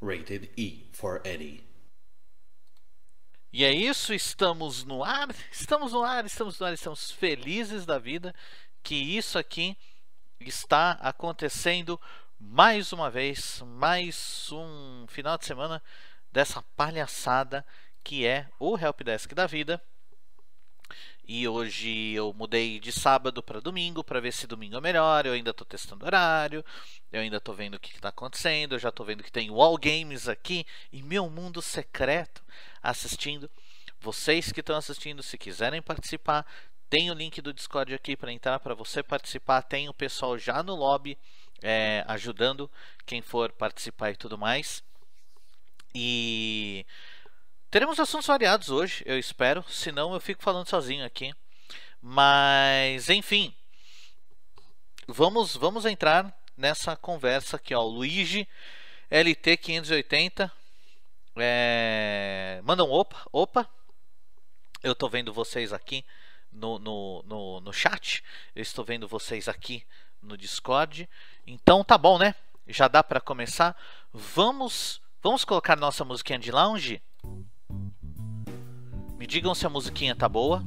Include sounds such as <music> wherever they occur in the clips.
Rated E for Eddie. E é isso, estamos no ar, <laughs> estamos no ar, estamos no ar, estamos felizes da vida que isso aqui está acontecendo mais uma vez, mais um final de semana dessa palhaçada que é o Helpdesk da vida. E hoje eu mudei de sábado para domingo para ver se domingo é melhor. Eu ainda estou testando horário, eu ainda estou vendo o que está acontecendo. Eu já estou vendo que tem Wall Games aqui e meu mundo secreto assistindo. Vocês que estão assistindo, se quiserem participar, tem o link do Discord aqui para entrar para você participar. Tem o pessoal já no lobby é, ajudando quem for participar e tudo mais. E Teremos assuntos variados hoje, eu espero. Senão eu fico falando sozinho aqui. Mas, enfim. Vamos, vamos entrar nessa conversa aqui, ó. Luigi LT580. É... Manda um opa, opa. Eu tô vendo vocês aqui no, no, no, no chat. Eu estou vendo vocês aqui no Discord. Então tá bom, né? Já dá para começar. Vamos, vamos colocar nossa musiquinha de lounge. Me digam se a musiquinha tá boa.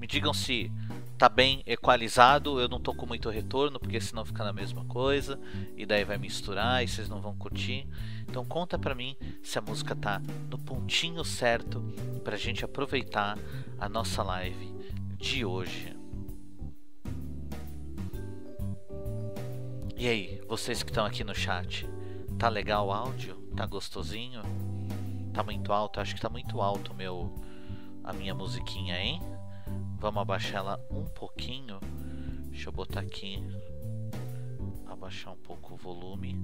Me digam se tá bem equalizado. Eu não tô com muito retorno, porque senão fica na mesma coisa. E daí vai misturar e vocês não vão curtir. Então conta pra mim se a música tá no pontinho certo pra gente aproveitar a nossa live de hoje. E aí, vocês que estão aqui no chat, tá legal o áudio? Tá gostosinho? Tá muito alto? Acho que tá muito alto o meu a minha musiquinha, hein? Vamos abaixar ela um pouquinho. Deixa eu botar aqui. Abaixar um pouco o volume.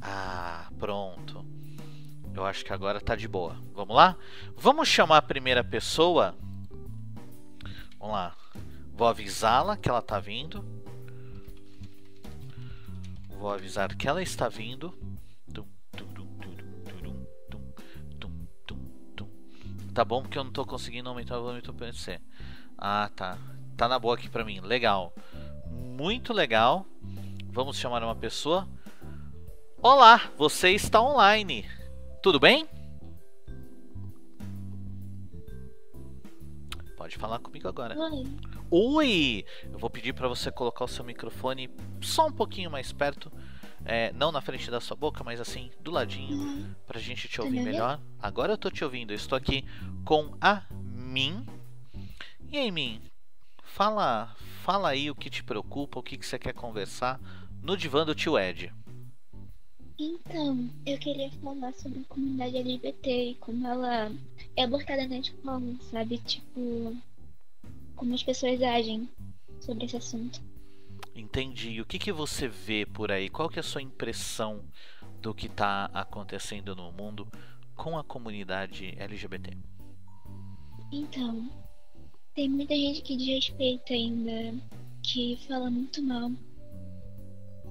Ah, pronto. Eu acho que agora tá de boa. Vamos lá? Vamos chamar a primeira pessoa. Vamos lá. Vou avisá-la que ela tá vindo. Vou avisar que ela está vindo. Tá bom porque eu não tô conseguindo aumentar o volume do PC. Ah, tá. Tá na boa aqui pra mim. Legal. Muito legal. Vamos chamar uma pessoa. Olá, você está online. Tudo bem? Pode falar comigo agora. Oi. Oi! Eu vou pedir para você colocar o seu microfone só um pouquinho mais perto é, não na frente da sua boca, mas assim, do ladinho, uhum. pra gente te ouvir melhor. Agora eu tô te ouvindo, eu estou aqui com a Min. E aí, Min, fala, fala aí o que te preocupa, o que, que você quer conversar no divã do tio Ed. Então, eu queria falar sobre a comunidade LGBT e como ela é abordada na escola, sabe? Tipo, como as pessoas agem sobre esse assunto. Entendi. O que, que você vê por aí? Qual que é a sua impressão do que está acontecendo no mundo com a comunidade LGBT? Então, tem muita gente que desrespeita ainda, que fala muito mal.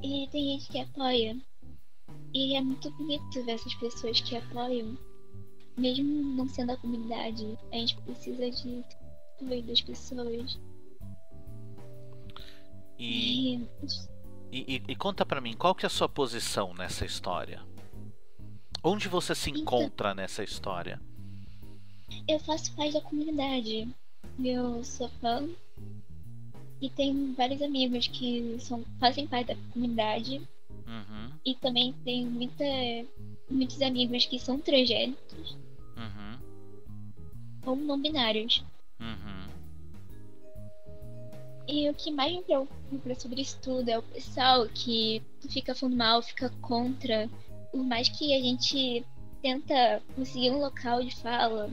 E tem gente que apoia. E é muito bonito ver essas pessoas que apoiam. Mesmo não sendo a comunidade, a gente precisa de apoio das pessoas. E, e, e, conta para mim, qual que é a sua posição nessa história? Onde você se então, encontra nessa história? Eu faço parte da comunidade. Eu sou fã e tenho vários amigos que são, fazem parte da comunidade. Uhum. E também tenho muita, muitos amigos que são transgênicos. Uhum. Ou não binários. Uhum. E o que mais me preocupa sobre isso tudo é o pessoal que fica falando mal, fica contra. Por mais que a gente tenta conseguir um local de fala,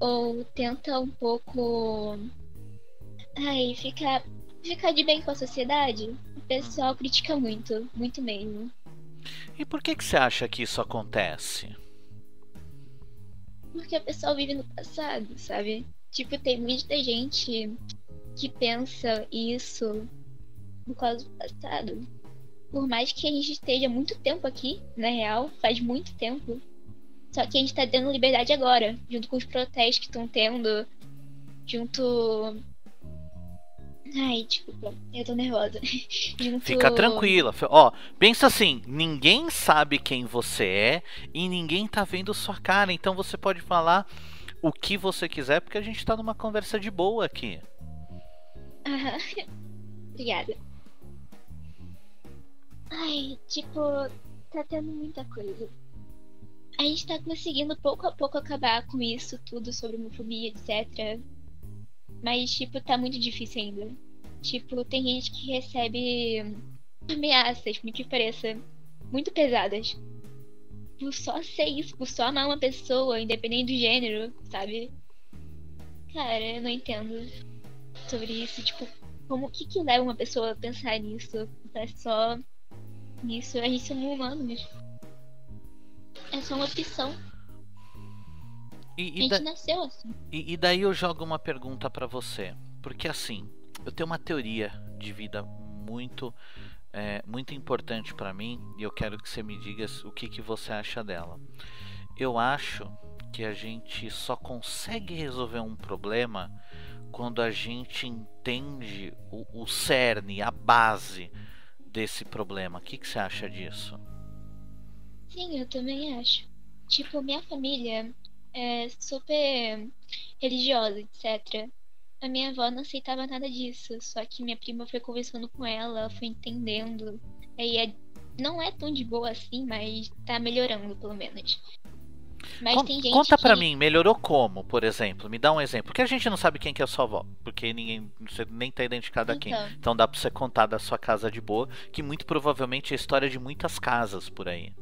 ou tenta um pouco. Ai, ficar, ficar de bem com a sociedade, o pessoal critica muito, muito mesmo. E por que, que você acha que isso acontece? Porque o pessoal vive no passado, sabe? Tipo, tem muita gente que pensa isso no caso do passado. Por mais que a gente esteja muito tempo aqui, na real, faz muito tempo. Só que a gente tá dando liberdade agora, junto com os protestos que estão tendo, junto. Ai, desculpa, eu tô nervosa. <laughs> Junto... Fica tranquila. Ó, pensa assim, ninguém sabe quem você é e ninguém tá vendo sua cara, então você pode falar o que você quiser porque a gente tá numa conversa de boa aqui. Aham. <laughs> Obrigada. Ai, tipo, tá tendo muita coisa. A gente tá conseguindo pouco a pouco acabar com isso tudo sobre homofobia, etc. Mas, tipo, tá muito difícil ainda. Tipo, tem gente que recebe ameaças, por que pareça, muito pesadas. Por só ser isso, por só amar uma pessoa, independente do gênero, sabe? Cara, eu não entendo sobre isso. Tipo, como o que, que leva uma pessoa a pensar nisso? Pensar só nisso. A gente somos humanos. É só uma opção. E, A e gente da- nasceu assim. e- e daí eu jogo uma pergunta pra você, porque assim, eu tenho uma teoria de vida muito é, muito importante pra mim e eu quero que você me diga o que, que você acha dela. Eu acho que a gente só consegue resolver um problema quando a gente entende o, o cerne, a base desse problema. O que, que você acha disso? Sim, eu também acho. Tipo, minha família é super religiosa, etc. A minha avó não aceitava nada disso, só que minha prima foi conversando com ela, foi entendendo. Aí é- não é tão de boa assim, mas tá melhorando, pelo menos. Mas Con- tem gente Conta que... pra mim, melhorou como, por exemplo? Me dá um exemplo. Porque a gente não sabe quem que é a sua avó. Porque ninguém. Você nem tá identificado aqui. Então, Então dá pra você contar da sua casa de boa, que muito provavelmente é a história de muitas casas por aí.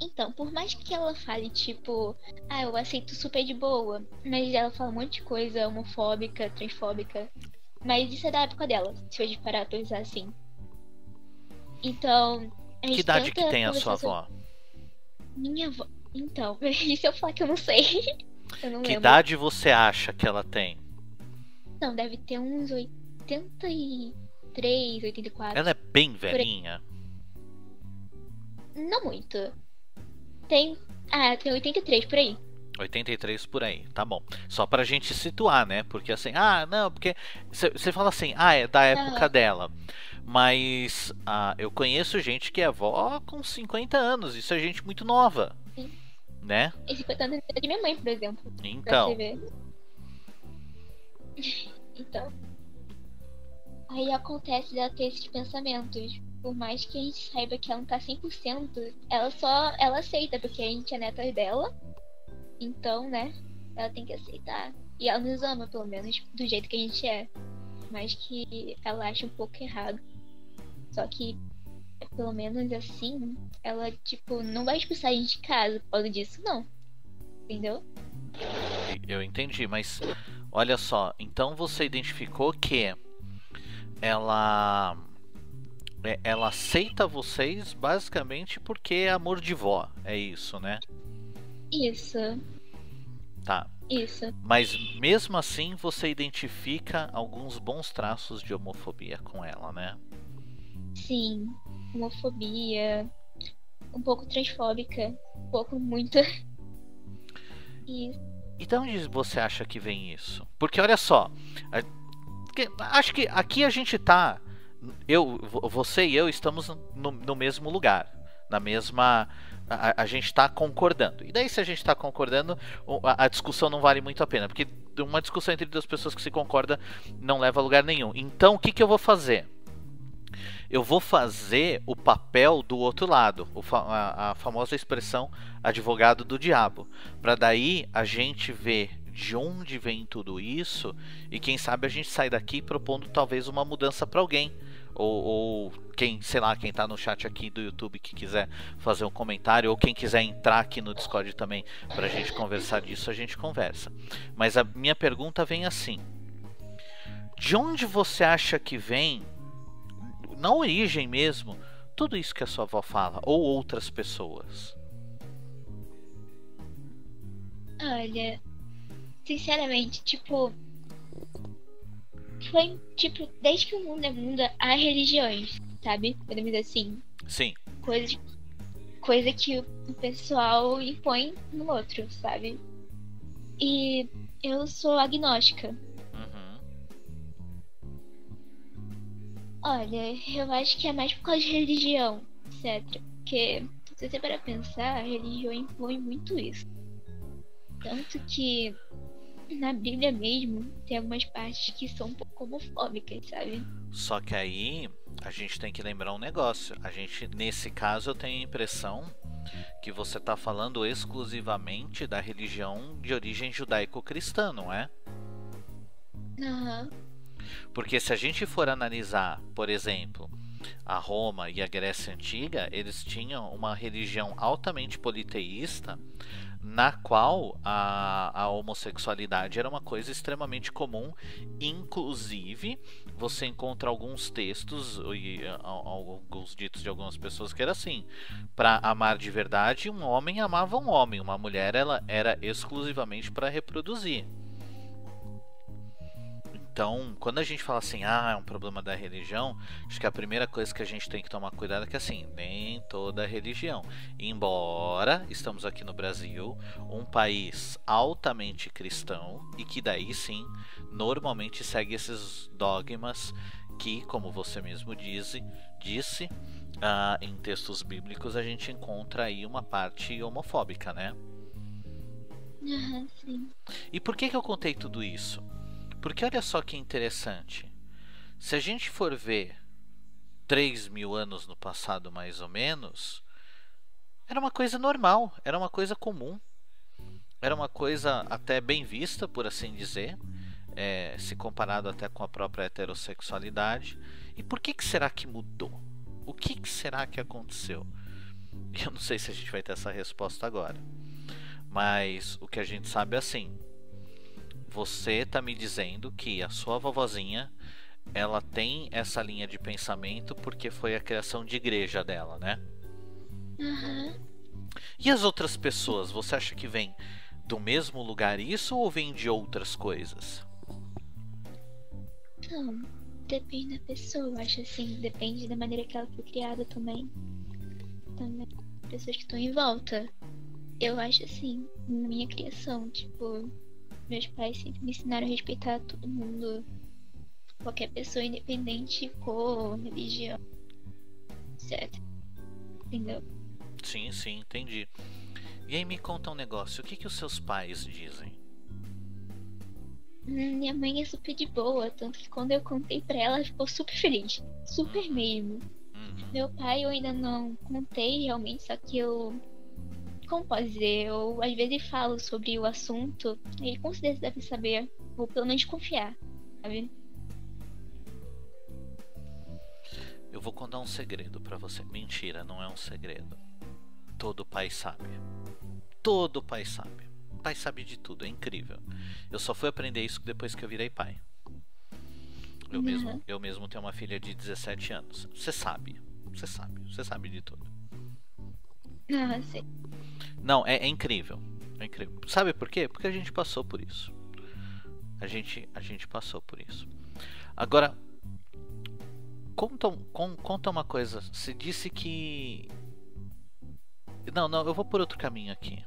Então, por mais que ela fale, tipo, ah, eu aceito super de boa, mas ela fala um monte de coisa homofóbica, transfóbica. Mas isso é da época dela, se a gente parar pra pensar assim. Então. A Que idade que tem a sua avó? Minha avó. Então, <laughs> e se eu falar que eu não sei? <laughs> eu não Que lembro. idade você acha que ela tem? Não, deve ter uns 83, 84. Ela é bem velhinha. Não muito. Tem. Ah, tem 83 por aí. 83 por aí, tá bom. Só pra gente situar, né? Porque assim, ah, não, porque você fala assim, ah, é da época dela. Mas ah, eu conheço gente que é avó com 50 anos, isso é gente muito nova. Né? Esse foi tanto de minha mãe, por exemplo. Então. Então. Aí acontece dela ter esses pensamentos. Por mais que a gente saiba que ela não tá 100%, ela só. Ela aceita, porque a gente é neta dela. Então, né? Ela tem que aceitar. E ela nos ama, pelo menos, do jeito que a gente é. Mas que ela acha um pouco errado. Só que, pelo menos assim, ela, tipo, não vai expulsar a gente de casa por causa disso, não. Entendeu? eu entendi, mas olha só, então você identificou que ela é- ela aceita vocês basicamente porque é amor de vó, é isso, né? Isso, Tá. isso. Mas mesmo assim você identifica alguns bons traços de homofobia com ela, né? Sim. Homofobia. Um pouco transfóbica. Um pouco muito. <laughs> E de onde você acha que vem isso? Porque olha só, acho que aqui a gente tá, eu, vo- você e eu estamos no, no mesmo lugar, na mesma, a, a gente tá concordando. E daí se a gente tá concordando, a, a discussão não vale muito a pena, porque uma discussão entre duas pessoas que se concordam não leva a lugar nenhum. Então o que que eu vou fazer? Eu vou fazer o papel do outro lado, a- a famosa expressão advogado do diabo. Para daí a gente ver de onde vem tudo isso e quem sabe a gente sai daqui propondo talvez uma mudança para alguém. Ou, ou quem, sei lá, quem tá no chat aqui do YouTube que quiser fazer um comentário, ou quem quiser entrar aqui no Discord também pra gente conversar disso, a gente conversa. Mas a minha pergunta vem assim: De onde você acha que vem, na origem mesmo, tudo isso que a sua avó fala, ou outras pessoas? olha. Sinceramente, tipo. Foi, tipo, desde que o mundo é mundo, há religiões, sabe? Podemos dizer assim. Sim, Coisas. Coisa que o pessoal impõe no outro, sabe? E eu sou agnóstica. Olha, eu acho que é mais por causa de religião, etc. Porque, se você para pensar, a religião impõe muito isso. Tanto que na Bíblia mesmo tem algumas partes que são um pouco homofóbicas, sabe? Só que aí a gente tem que lembrar um negócio. A gente, nesse caso, eu tenho a impressão que você está falando exclusivamente da religião de origem judaico-cristã, não é? Aham. Porque se a gente for analisar, por exemplo, a Roma e a Grécia Antiga, eles tinham uma religião altamente politeísta, na qual a, a homossexualidade era uma coisa extremamente comum. Inclusive, você encontra alguuns textos e alguns ditos de algumas pessoas que era assim: para amar de verdade, um homem amava um homem, uma mulher ela era exclusivamente para reproduzir. Então, quando a gente fala assim, ah, é um problema da religião, acho que a primeira coisa que a gente tem que tomar cuidado é que assim, nem toda religião. Embora estamos aqui no Brasil, um país altamente cristão e que daí sim, normalmente segue esses dogmas que, como você mesmo disse, disse ah, em textos bíblicos a gente encontra aí uma parte homofóbica, né? Aham, sim. E por que, que eu contei tudo isso? Porque olha só que interessante. Se a gente for ver 3 mil anos no passado, mais ou menos, era uma coisa normal, era uma coisa comum, era uma coisa até bem vista, por assim dizer, é, se comparado até com a própria heterossexualidade. E por que, que será que mudou? O que, que será que aconteceu? Eu não sei se a gente vai ter essa resposta agora. Mas o que a gente sabe é assim: você tá me dizendo que a sua vovozinha ela tem essa linha de pensamento porque foi a criação de igreja dela, né? Uhum. E as outras pessoas, você acha que vem do mesmo lugar isso ou vem de outras coisas? Não, depende da pessoa, eu acho assim, depende da maneira que ela foi criada também. Também pessoas que estão em volta. Eu acho assim, na minha criação, tipo, meus pais sempre me ensinaram a respeitar todo mundo, qualquer pessoa, independente cor, religião, etc. Entendeu? Sim, sim, entendi. E aí me conta um negócio, o que, que os seus pais dizem? Hum, Minha mãe é super de boa, tanto que quando eu contei pra ela, ela ficou super feliz. Super mesmo. Uhum. Meu pai eu ainda não contei realmente, só que eu. Como posso dizer? Eu às vezes falo sobre o assunto, ele com certeza deve saber, ou pelo menos confiar, sabe? Eu vou contar um segredo pra você. Mentira, não é um segredo. Todo pai sabe. Todo pai sabe. Pai sabe de tudo, é incrível. Eu só fui aprender isso depois que eu virei pai. Eu Uhum. mesmo, eu mesmo tenho uma filha de 17 anos. Você sabe. Você sabe. Você sabe de tudo. Ah. Não, é, é incrível. É incrível. Sabe por quê? Porque a gente passou por isso. A gente, a gente passou por isso. Agora, conta, con- conta uma coisa. Você disse que. Não, não, eu vou por outro caminho aqui.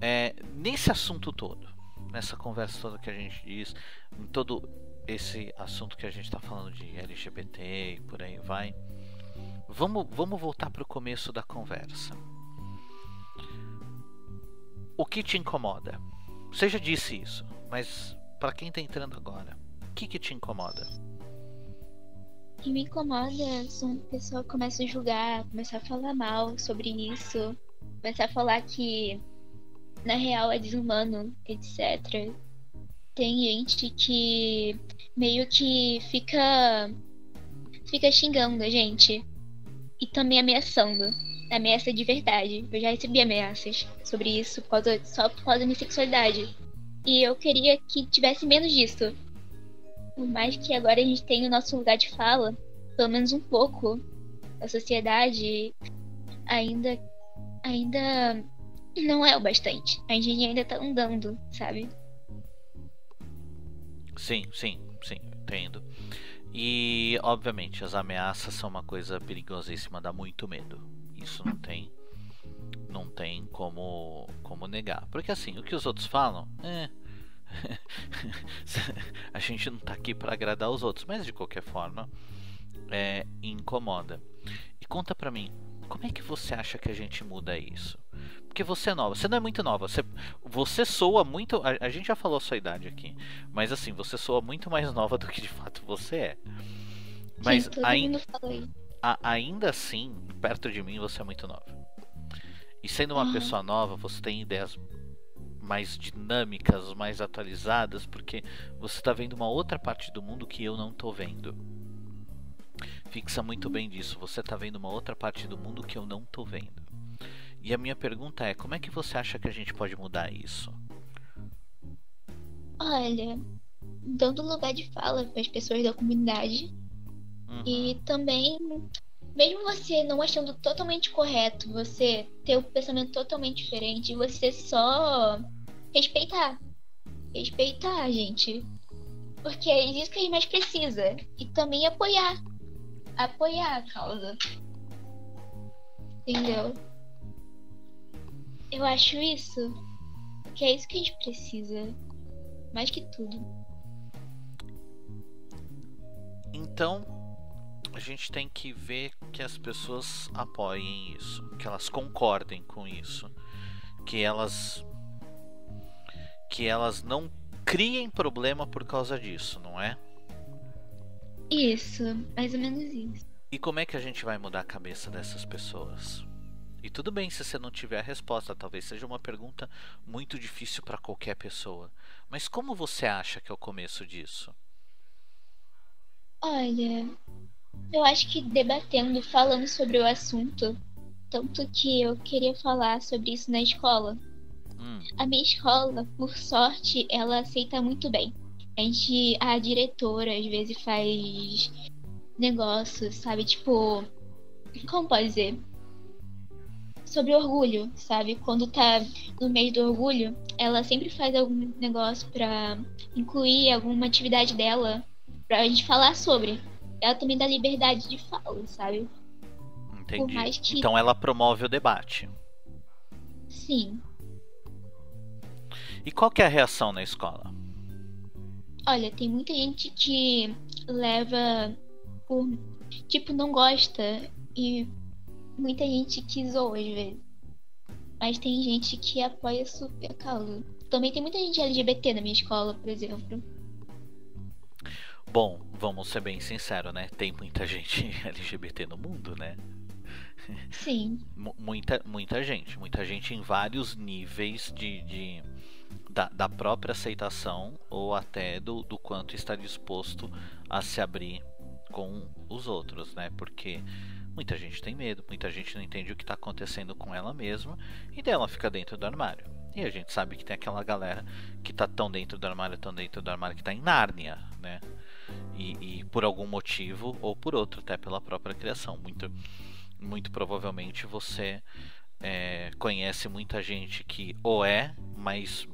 É, nesse assunto todo, nessa conversa toda que a gente diz, em todo esse assunto que a gente está falando de LGBT e por aí vai, vamos, vamos voltar para o começo da conversa. O que te incomoda? Você já disse isso, mas para quem tá entrando agora, o que, que te incomoda? O que me incomoda é quando a pessoa começa a julgar, começar a falar mal sobre isso, começar a falar que na real é desumano, etc. Tem gente que meio que fica fica xingando a gente e também ameaçando. Ameaça de verdade. Eu já recebi ameaças sobre isso por causa, só por causa da minha sexualidade. E eu queria que tivesse menos disso. Por mais que agora a gente tenha o nosso lugar de fala, pelo menos um pouco, a sociedade ainda ainda não é o bastante. A gente ainda tá andando, sabe? Sim, sim, sim, entendo. E obviamente as ameaças são uma coisa perigosíssima, dá muito medo. Isso não tem não tem como como negar. Porque assim, o que os outros falam, é, <laughs> a gente não tá aqui para agradar os outros, mas de qualquer forma é, incomoda. E conta pra mim, como é que você acha que a gente muda isso? Porque você é nova, você não é muito nova, você, você soa muito. A, a gente já falou a sua idade aqui, mas assim, você soa muito mais nova do que de fato você é. Mas ainda, a- ainda assim, perto de mim, você é muito nova. E sendo uma Ah. pessoa nova, você tem ideias mais dinâmicas, mais atualizadas, porque você está vendo uma outra parte do mundo que eu não tô vendo. Fixa muito bem disso, você está vendo uma outra parte do mundo que eu não tô vendo. E a minha pergunta é, como é que você acha que a gente pode mudar isso? Olha, dando lugar de fala para as pessoas da comunidade Uhum. e também, mesmo você não achando totalmente correto, você ter um pensamento totalmente diferente, você só respeitar. Respeitar, gente. Porque é isso que a gente mais precisa. E também apoiar. Apoiar a causa. Entendeu? Eu acho isso. Que é isso que a gente precisa. Mais que tudo. Então, a gente tem que ver que as pessoas apoiem isso, que elas concordem com isso, que elas que elas não criem problema por causa disso, não é? Isso, mais ou menos isso. E como é que a gente vai mudar a cabeça dessas pessoas? E tudo bem se você não tiver a resposta, talvez seja uma pergunta muito difícil para qualquer pessoa. Mas como você acha que é o começo disso? Olha, eu acho que debatendo, falando sobre o assunto, tanto que eu queria falar sobre isso na escola. Hum, A minha escola, por sorte, ela aceita muito bem. A gente, a diretora às vezes faz negócios, sabe? Tipo, como pode dizer? Sobre orgulho, sabe? Quando tá no mês do orgulho, ela sempre faz algum negócio pra incluir alguma atividade dela pra gente falar sobre. Ela também dá liberdade de fala, sabe? entendi. que- Então ela promove o debate. Sim. E qual que é a reação na escola? Olha, tem muita gente que leva por. Tipo, não gosta. E muita gente que zoa às vezes. Mas tem gente que apoia super a causa. Também tem muita gente LGBT na minha escola, por exemplo. Bom, vamos ser bem sinceros, né? Tem muita gente <laughs> LGBT no mundo, né? Sim. Mu- Muita, muita gente. Muita gente em vários níveis de, de- da, da própria aceitação ou até do, do quanto está disposto a se abrir com os outros, né? Porque muita gente tem medo, muita gente não entende o que está acontecendo com ela mesma e dela fica dentro do armário. E a gente sabe que tem aquela galera que tá tão dentro do armário, tão dentro do armário, que tá em Nárnia, né? E, e por algum motivo ou por outro, até pela própria criação. Muito, muito provavelmente você é, conhece muita gente que ou é, mas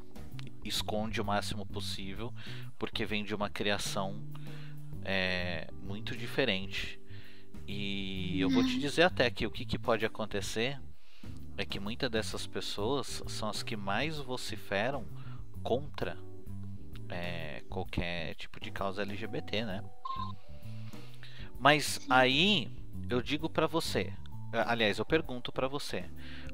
esconde o máximo possível porque vem de uma criação é, muito diferente. E eu vou te dizer até que o que, que pode acontecer é que muitas dessas pessoas são as que mais vociferam contra é, qualquer tipo de causa LGBT, né? Mas aí eu digo pra você, aliás, eu pergunto pra você,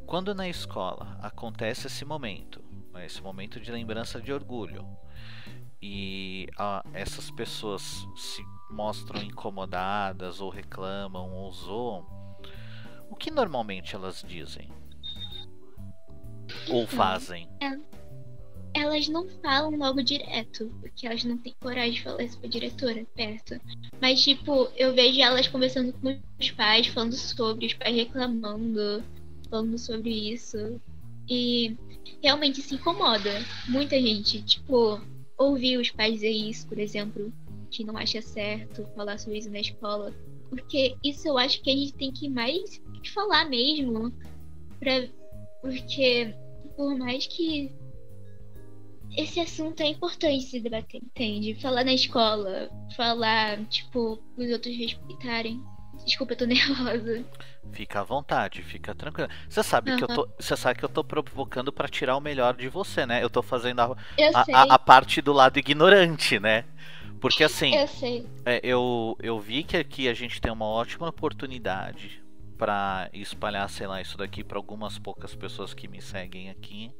quando na escola acontece esse momento, esse momento de lembrança de orgulho, e ah, essas pessoas se mostram incomodadas ou reclamam ou zoam, o que normalmente elas dizem? Ou fazem? Elas não falam logo direto, porque elas não têm coragem de falar isso pra diretora perto. Mas, tipo, eu vejo elas conversando com os pais, falando sobre, os pais reclamando, falando sobre isso. E realmente se incomoda. Muita gente, tipo, ouvir os pais dizer isso, por exemplo, que não acha certo falar sobre isso na escola. Porque isso eu acho que a gente tem que mais falar mesmo. Pra... Porque por mais que esse assunto é importante se debater, entende? Falar na escola, falar, tipo, os outros respeitarem. Desculpa, eu tô <laughs> nervosa. Fica à vontade, fica tranquila. Você sabe que eu tô, você sabe que eu tô provocando pra tirar o melhor de você, né? Eu tô fazendo a, a, a- a parte do lado ignorante, né? Porque assim, eu sei. é, eu, eu vi que aqui a gente tem uma ótima oportunidade pra espalhar, sei lá, isso daqui pra algumas poucas pessoas que me seguem aqui.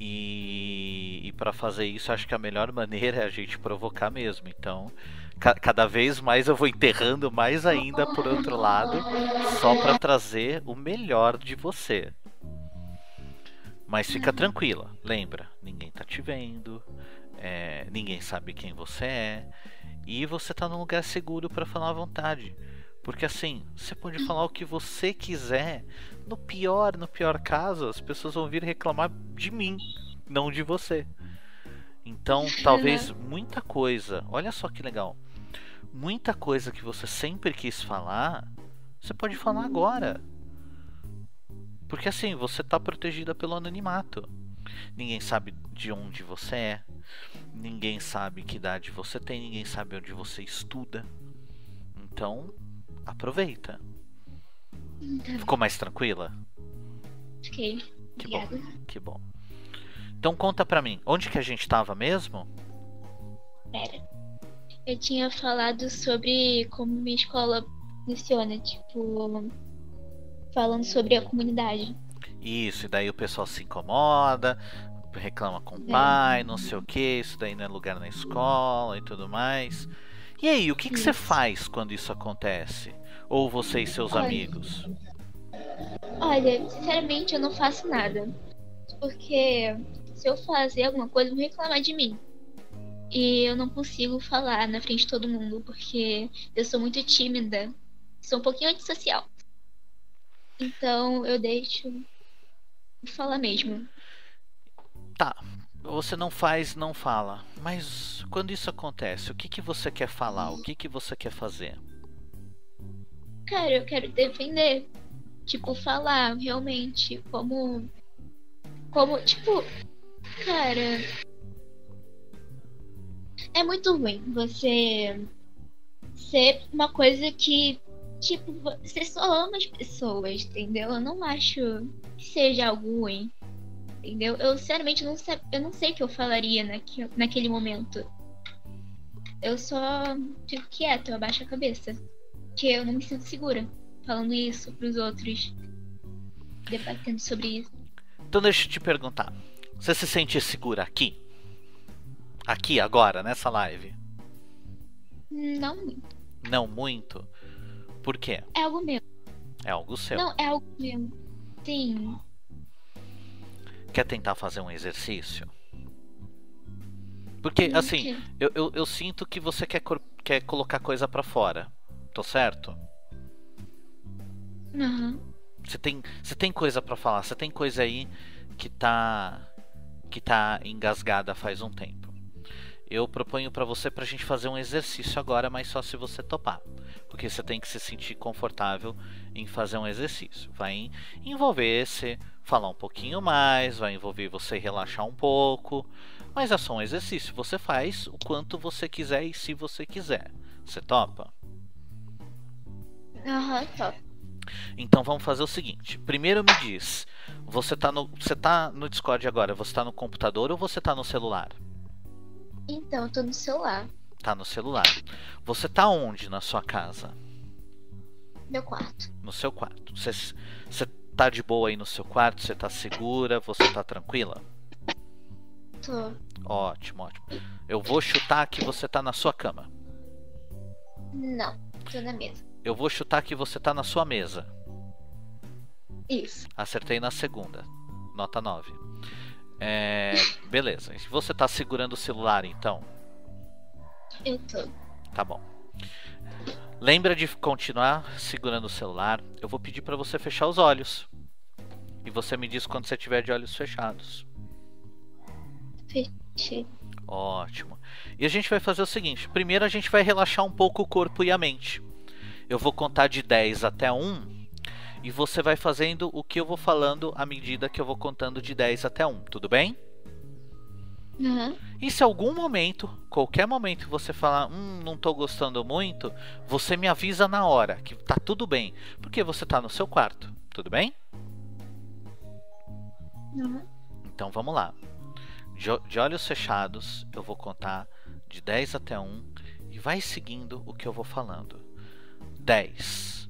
E, e para fazer isso, acho que a melhor maneira é a gente provocar mesmo. Então, ca- cada vez mais eu vou enterrando mais ainda por outro lado, só pra trazer o melhor de você. Mas fica tranquila, lembra, ninguém tá te vendo, é, ninguém sabe quem você é, e você tá num lugar seguro pra falar à vontade. Porque assim, você pode falar o que você quiser. No pior, no pior caso, as pessoas vão vir reclamar de mim, não de você. Então, <laughs> talvez muita coisa, olha só que legal. Muita coisa que você sempre quis falar, você pode falar agora. Porque assim, você tá protegida pelo anonimato. Ninguém sabe de onde você é. Ninguém sabe que idade você tem, ninguém sabe onde você estuda. Então, aproveita. Ficou mais tranquila? fiquei. Que bom. Obrigada. Que bom. Então conta pra mim, onde que a gente tava mesmo? Pera. Eu tinha falado sobre como minha escola funciona, tipo. Falando sobre a comunidade. Isso, e daí o pessoal se incomoda, reclama com o pai, não sei o que, isso daí não é lugar na escola e tudo mais. E aí, o que, que você faz quando isso acontece? Ou você e seus Olha. amigos? Olha, sinceramente eu não faço nada. Porque se eu fazer alguma coisa, vão reclamar de mim. E eu não consigo falar na frente de todo mundo, porque eu sou muito tímida. Sou um pouquinho antissocial. Então eu deixo falar mesmo. Tá, você não faz, não fala. Mas quando isso acontece, o que, que você quer falar? O que, que você quer fazer? Cara, eu quero defender. Tipo, falar realmente como. Como, tipo. Cara. É muito ruim você ser uma coisa que. Tipo, você só ama as pessoas, entendeu? Eu não acho que seja algo ruim. Entendeu? Eu sinceramente não sei, eu não sei o que eu falaria naque, naquele momento. Eu só fico quieta, eu abaixo a cabeça que eu não me sinto segura falando isso pros outros, debatendo sobre isso. Então deixa eu te perguntar. Você se sente segura aqui? Aqui, agora, nessa live? Não muito. Não muito? Por quê? É algo meu. É algo seu. Não, é algo meu. Sim. Quer tentar fazer um exercício? Porque, assim, eu, eu, eu sinto que você quer, quer colocar coisa pra fora. Tô certo? Aham. Você tem, você tem coisa pra falar, você tem coisa aí que tá que tá engasgada faz um tempo. Eu proponho pra você pra gente fazer um exercício agora, mas só se você topar, porque você tem que se sentir confortável em fazer um exercício. Vai envolver você falar um pouquinho mais, vai envolver você relaxar um pouco, mas é só um exercício. Você faz o quanto você quiser e se você quiser. Você topa? Aham, top. Então vamos fazer o seguinte. Primeiro me diz, você tá no, você tá no Discord agora, você tá no computador ou você tá no celular? Então, eu tô no celular. Tá no celular. Você tá onde na sua casa? Meu quarto. No seu quarto. Você, você tá de boa aí no seu quarto? Você tá segura? Você tá tranquila? Tô. Ótimo, ótimo. Eu vou chutar que você tá na sua cama. Não. Tô na mesa. Eu vou chutar que você tá na sua mesa. Isso. Acertei na segunda. Nota 9. É, beleza. Você tá segurando o celular então? Eu tô. Tá bom. Lembra de continuar segurando o celular. Eu vou pedir pra você fechar os olhos. E você me diz quando você tiver de olhos fechados. Fechei. Ótimo. E a gente vai fazer o seguinte: primeiro a gente vai relaxar um pouco o corpo e a mente. Eu vou contar de 10 até 1 e você vai fazendo o que eu vou falando à medida que eu vou contando de 10 até 1, tudo bem? Aham. E se algum momento, qualquer momento, você falar, hum, não tô gostando muito, você me avisa na hora que tá tudo bem, porque você tá no seu quarto, tudo bem? Aham. Então vamos lá. De, de olhos fechados, eu vou contar de 10 até 1 e vai seguindo o que eu vou falando. 10.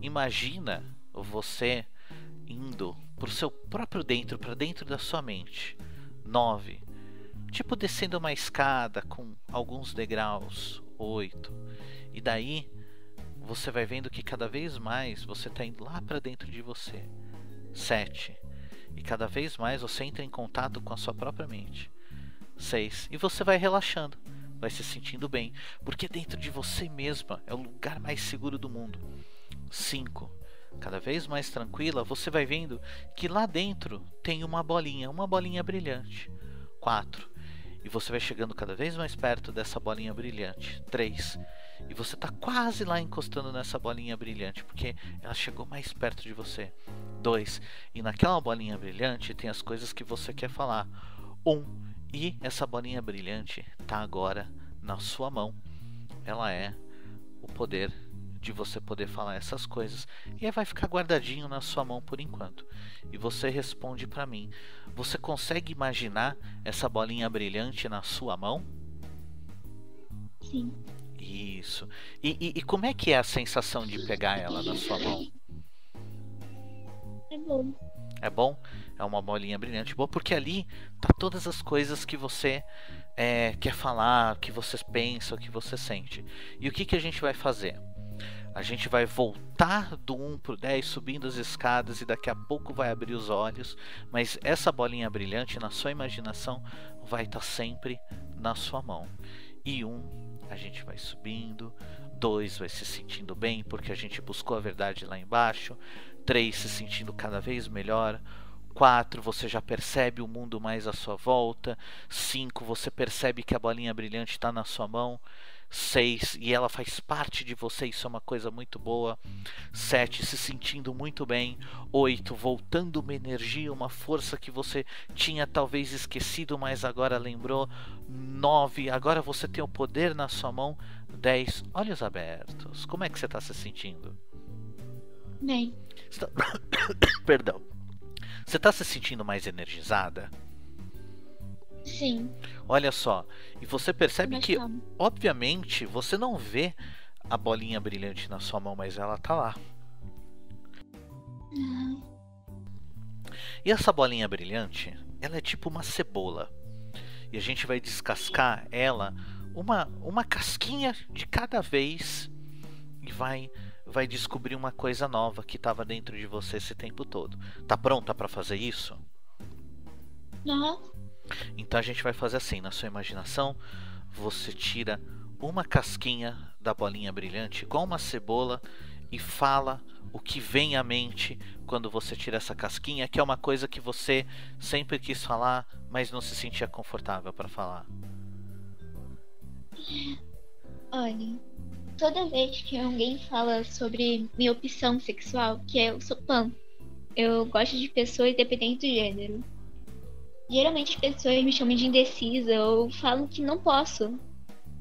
Imagina você indo pro seu próprio dentro, para dentro da sua mente. 9. Tipo descendo uma escada com alguns degraus. 8. E daí você vai vendo que cada vez mais você está indo lá para dentro de você. 7. E cada vez mais você entra em contato com a sua própria mente. 6. E você vai relaxando, vai se sentindo bem, porque dentro de você mesma é o lugar mais seguro do mundo. 5. Cada vez mais tranquila, você vai vendo que lá dentro tem uma bolinha, uma bolinha brilhante. 4. E você vai chegando cada vez mais perto dessa bolinha brilhante. 3. E você está quase lá encostando nessa bolinha brilhante, porque ela chegou mais perto de você. 2. E naquela bolinha brilhante tem as coisas que você quer falar. 1. Um, e essa bolinha brilhante está agora na sua mão. Ela é o poder de você poder falar essas coisas e aí vai ficar guardadinho na sua mão por enquanto. E você responde para mim. Você consegue imaginar essa bolinha brilhante na sua mão? Sim. Isso. E, e, e como é que é a sensação de pegar ela na sua mão? É bom. É bom? É uma bolinha brilhante. Boa, porque ali tá todas as coisas que você é, quer falar, que você pensa, que você sente. E o que, que a gente vai fazer? A gente vai voltar do 1 pro 10 subindo as escadas e daqui a pouco vai abrir os olhos, mas essa bolinha brilhante na sua imaginação vai estar sempre na sua mão. E 1 a gente vai subindo, 2 vai se sentindo bem porque a gente buscou a verdade lá embaixo, 3 se sentindo cada vez melhor, 4 você já percebe o mundo mais à sua volta, 5 você percebe que a bolinha brilhante está na sua mão, 6 e ela faz parte de você, isso é uma coisa muito boa. 7 se sentindo muito bem. 8 voltando uma energia, uma força que você tinha talvez esquecido, mas agora lembrou. 9 agora você tem o poder na sua mão. 10 olhos abertos. Como é que você está se sentindo? Bem. <coughs> Você tá- Perdão. Você está se sentindo mais energizada? Sim. Olha só, e você percebe mais que calma. obviamente você não vê a bolinha brilhante na sua mão, mas ela tá lá. Ah, E essa bolinha brilhante, ela é tipo uma cebola. E a gente vai descascar ela uma, uma casquinha de cada vez e vai vai descobrir uma coisa nova que estava dentro de você esse tempo todo. Tá pronta para fazer isso? Aham. Então a gente vai fazer assim, na sua imaginação, você tira uma casquinha da bolinha brilhante igual uma cebola e fala o que vem à mente quando você tira essa casquinha, que é uma coisa que você sempre quis falar, mas não se sentia confortável para falar. Olha, toda vez que alguém fala sobre minha opção sexual, que é eu sou pan, eu gosto de pessoas independente do gênero. Geralmente as pessoas me chamam de indecisa ou falam que não posso.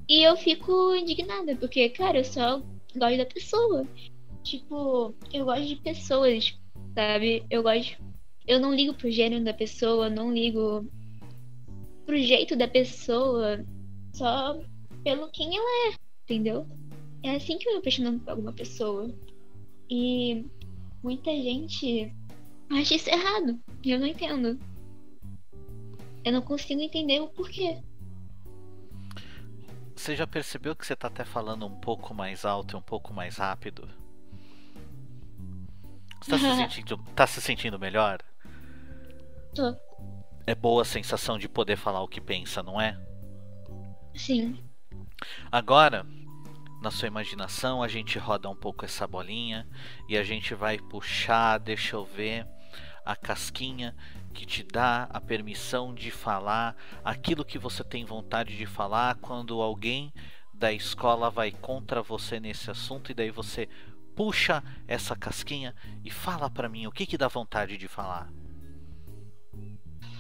E eu fico indignada, porque, cara, eu só gosto da pessoa. Tipo, eu gosto de pessoas, sabe? Eu gosto. Eu não ligo pro gênero da pessoa, não ligo pro jeito da pessoa, só pelo quem ela é, entendeu? É assim que eu me apaixono por alguma pessoa. E muita gente acha isso errado. Eu não entendo. Eu não consigo entender o porquê. Você já percebeu que você tá até falando um pouco mais alto e um pouco mais rápido? Você tá se <laughs> sentindo, tá se sentindo melhor? Tô. É boa a sensação de poder falar o que pensa, não é? Sim. Agora, na sua imaginação, a gente roda um pouco essa bolinha e a gente vai puxar, deixa eu ver, a casquinha que te dá a permissão de falar aquilo que você tem vontade de falar quando alguém da escola vai contra você nesse assunto e daí você puxa essa casquinha e fala pra mim o que que dá vontade de falar.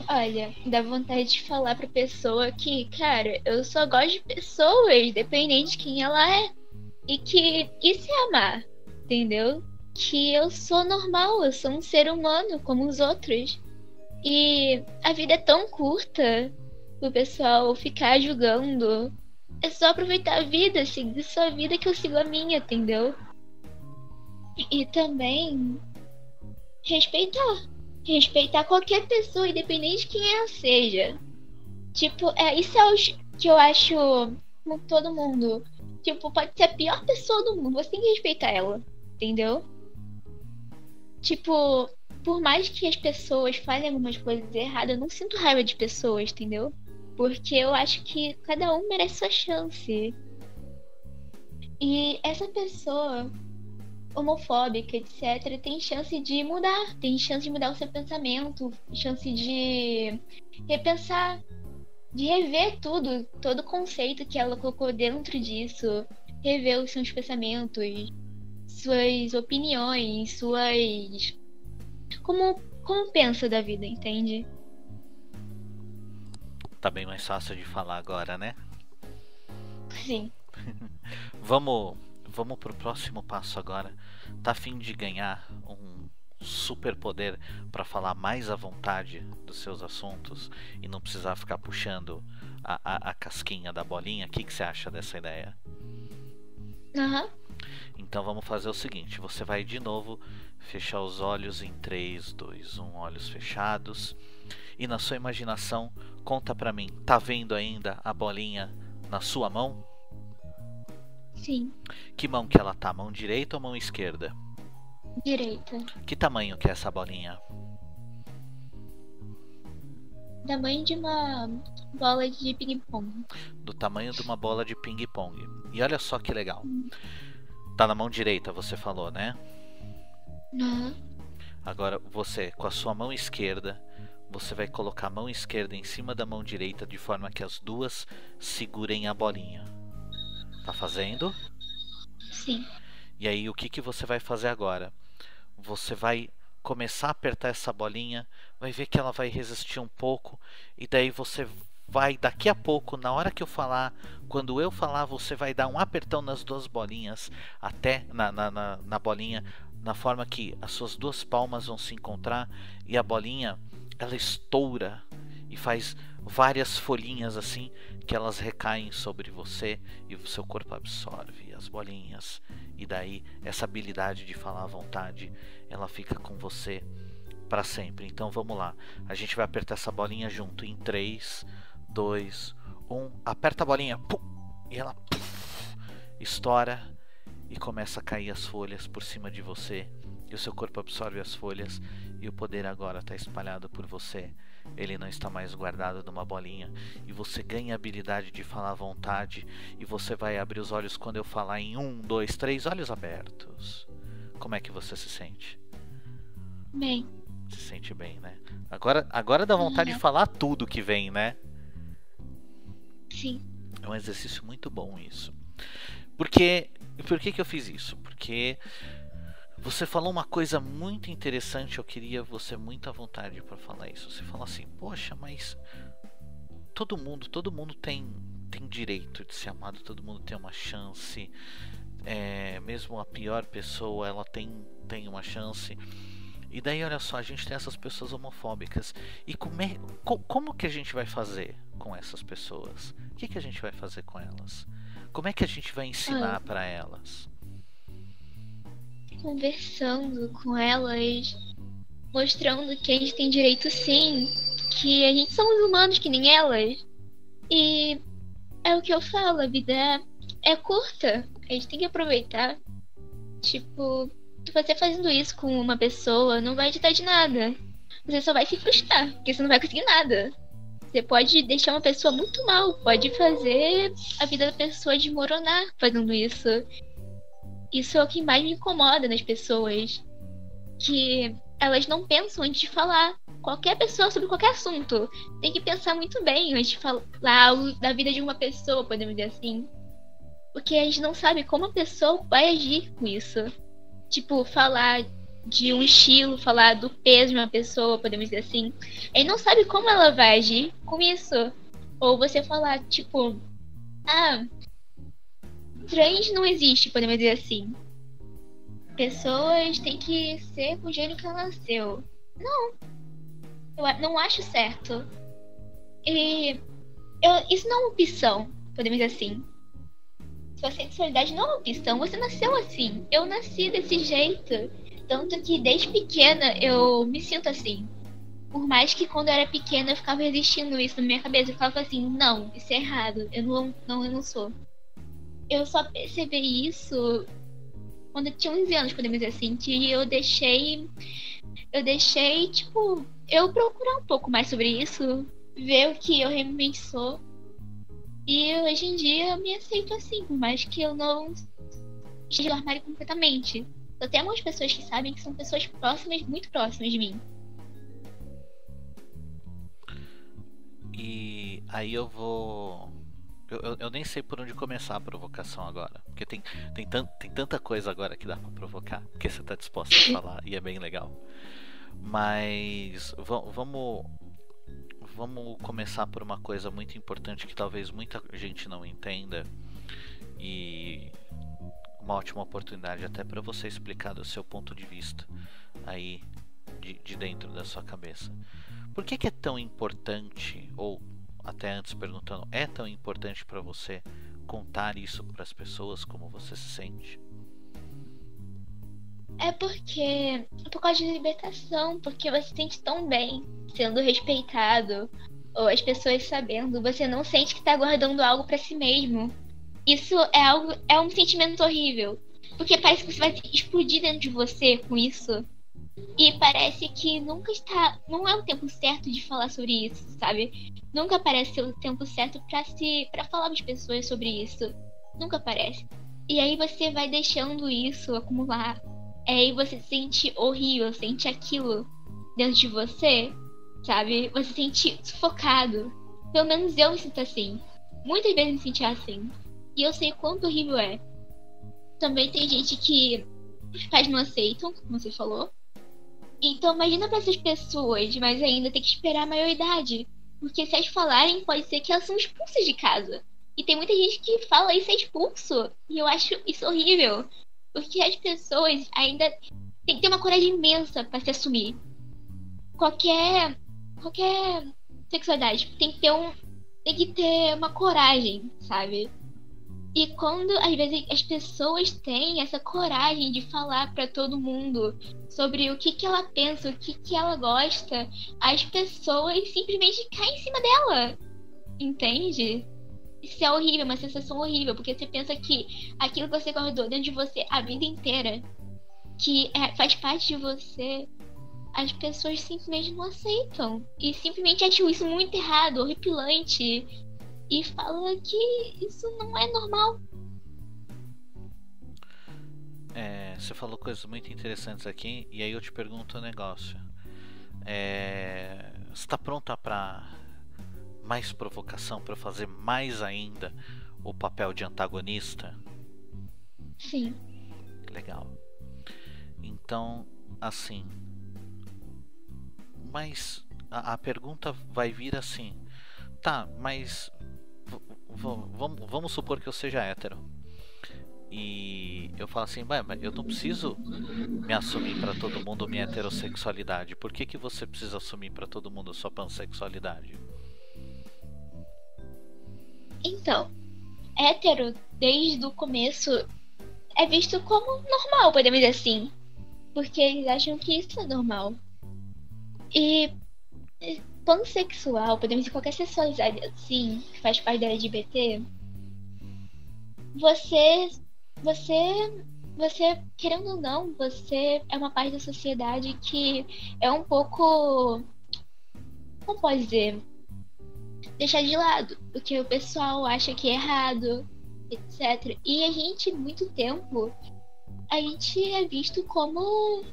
Olha, dá vontade de falar pra pessoa que, cara, eu só gosto de pessoas, independente de quem ela é. E que isso é amar, entendeu? Que eu sou normal, eu sou um ser humano como os outros. E a vida é tão curta o pessoal ficar julgando. É só aproveitar a vida, seguir sua vida que eu sigo a minha, entendeu? E também respeitar. Respeitar qualquer pessoa, independente de quem ela seja. Tipo, é, isso é o que eu acho com todo mundo. Tipo, pode ser a pior pessoa do mundo, você tem que respeitar ela, entendeu? Tipo, por mais que as pessoas falem algumas coisas erradas, eu não sinto raiva de pessoas, entendeu? Porque eu acho que cada um merece sua chance. E essa pessoa homofóbica, etc., tem chance de mudar, tem chance de mudar o seu pensamento, chance de repensar, de rever tudo, todo o conceito que ela colocou dentro disso, rever os seus pensamentos, suas opiniões, suas. Como, como pensa da vida, entende? Tá bem mais fácil de falar agora, né? Sim. <laughs> vamos, vamos pro próximo passo agora. Tá afim de ganhar um super poder para falar mais à vontade dos seus assuntos e não precisar ficar puxando a, a, a casquinha da bolinha? O que, que você acha dessa ideia? Uhum. Então vamos fazer o seguinte: você vai de novo fechar os olhos em 3, 2, 1, olhos fechados. E na sua imaginação, conta pra mim, tá vendo ainda a bolinha na sua mão? Sim. Que mão que ela tá? Mão direita ou mão esquerda? Direita. Que tamanho que é essa bolinha? Tamanho de uma bola de ping-pong. Do tamanho de uma bola de ping-pong. E olha só que legal. Tá na mão direita, você falou, né? Uhum. Agora você, com a sua mão esquerda, você vai colocar a mão esquerda em cima da mão direita de forma que as duas segurem a bolinha. Tá fazendo? Sim. E aí o que, que você vai fazer agora? Você vai começar a apertar essa bolinha, vai ver que ela vai resistir um pouco, e daí você vai, daqui a pouco, na hora que eu falar, quando eu falar, você vai dar um apertão nas duas bolinhas, até na, na, na, na bolinha, na forma que as suas duas palmas vão se encontrar e a bolinha ela estoura e faz várias folhinhas assim que elas recaem sobre você e o seu corpo absorve as bolinhas e daí essa habilidade de falar à vontade ela fica com você para sempre. Então vamos lá. A gente vai apertar essa bolinha junto em 3, 2, 1. Aperta a bolinha. Pum, e ela pum, estoura e começa a cair as folhas por cima de você. E o seu corpo absorve as folhas e o poder agora está espalhado por você. Ele não está mais guardado numa bolinha e você ganha a habilidade de falar à vontade e você vai abrir os olhos quando eu falar em um, dois, três, olhos abertos. Como é que você se sente? Bem. Se sente bem, né? Agora, agora dá vontade uhum. de falar tudo que vem, né? Sim. É um exercício muito bom isso. Porque por que, que eu fiz isso? Porque você falou uma coisa muito interessante, eu queria você muito à vontade para falar isso. Você fala assim: "Poxa, mas todo mundo, todo mundo tem tem direito de ser amado, todo mundo tem uma chance. É, mesmo a pior pessoa, ela tem tem uma chance. E daí, olha só, a gente tem essas pessoas homofóbicas. E como, é, co, como que a gente vai fazer com essas pessoas? O que, que a gente vai fazer com elas? Como é que a gente vai ensinar ah. para elas? conversando com elas, mostrando que a gente tem direito sim, que a gente somos humanos que nem elas. E é o que eu falo, a vida é, é curta, a gente tem que aproveitar. Tipo, você fazendo isso com uma pessoa não vai dar de nada. Você só vai se frustrar, porque você não vai conseguir nada. Você pode deixar uma pessoa muito mal, pode fazer a vida da pessoa desmoronar fazendo isso. Isso é o que mais me incomoda nas pessoas. Que elas não pensam antes de falar. Qualquer pessoa sobre qualquer assunto. Tem que pensar muito bem antes de falar da vida de uma pessoa, podemos dizer assim. Porque a gente não sabe como a pessoa vai agir com isso. Tipo, falar de um estilo, falar do peso de uma pessoa, podemos dizer assim, ele não sabe como ela vai agir com isso. Ou você falar, tipo, ah, trans não existe, podemos dizer assim. Pessoas têm que ser com o gênero que ela nasceu. Não. Eu não acho certo. E eu, isso não é uma opção, podemos dizer assim. Sua sexualidade não é uma opção, você nasceu assim. Eu nasci desse jeito. Tanto que desde pequena eu me sinto assim. Por mais que quando eu era pequena eu ficava resistindo isso na minha cabeça. Eu ficava assim, não, isso é errado. Eu não, não, eu não sou. Eu só percebi isso quando eu tinha 11 anos, podemos dizer assim, que eu deixei. Eu deixei, tipo, eu procurar um pouco mais sobre isso, ver o que eu realmente sou. E hoje em dia eu me aceito assim, por mais que eu não esteja no armário completamente. Eu tenho algumas pessoas que sabem que são pessoas próximas, muito próximas de mim. E aí eu vou. Eu, eu, eu, nem sei por onde começar a provocação agora. Porque tem, tem, tant, tem tanta coisa agora que dá pra provocar. Porque você tá disposta a <laughs> falar e é bem legal. Mas vamos. Vamos começar por uma coisa muito importante que talvez muita gente não entenda. E uma ótima oportunidade até para você explicar do seu ponto de vista aí de, de dentro da sua cabeça. Por que, que é tão importante, ou até antes perguntando, é tão importante para você contar isso para as pessoas como você se sente? É porque é por causa de libertação, porque você se sente tão bem sendo respeitado, ou as pessoas sabendo, você não sente que está guardando algo para si mesmo isso é algo, é um sentimento horrível. Porque parece que você vai explodir dentro de você com isso. E parece que nunca está. Não é o tempo certo de falar sobre isso, sabe? Nunca aparece o tempo certo para se. para falar as pessoas sobre isso. Nunca aparece. E aí você vai deixando isso acumular. Aí você se sente horrível, sente aquilo dentro de você, sabe? Você se sente sufocado. Pelo menos eu me sinto assim. Muitas vezes me senti assim. E eu sei quanto horrível é. Também tem gente que os pais não aceitam, como você falou. Então imagina para essas pessoas, mas ainda tem que esperar a maioridade. Porque se elas falarem, pode ser que elas são expulsas de casa. E tem muita gente que fala isso é expulso. E eu acho isso horrível. Porque as pessoas ainda tem que ter uma coragem imensa para se assumir. Qualquer. qualquer sexualidade tem que ter um. Tem que ter uma coragem, sabe? E quando às vezes as pessoas têm essa coragem de falar para todo mundo sobre o que, que ela pensa, o que, que ela gosta, as pessoas simplesmente caem em cima dela. Entende? Isso é horrível, uma sensação horrível, porque você pensa que aquilo que você guardou dentro de você a vida inteira, que é, faz parte de você, as pessoas simplesmente não aceitam. E simplesmente acham isso muito errado, horripilante, e fala que isso não é normal. É, você falou coisas muito interessantes aqui e aí eu te pergunto um negócio. É, você está pronta para mais provocação para fazer mais ainda o papel de antagonista? Sim. Legal. Então, assim. Mas a, a pergunta vai vir assim. Tá, mas vamos, supor que eu seja hétero. E eu falo assim, mas eu não preciso me assumir para todo mundo minha heterossexualidade. Por que, que você precisa assumir para todo mundo sua pansexualidade? Então, hétero, desde o começo, é visto como normal, podemos dizer assim. Porque eles acham que isso é normal. E pansexual, podemos dizer qualquer sexualidade assim, que faz parte da LGBT, você, você, você, querendo ou não, você é uma parte da sociedade que é um pouco, como pode dizer, deixar de lado, porque o pessoal acha que é errado, etc. E a gente, muito tempo, a gente é visto como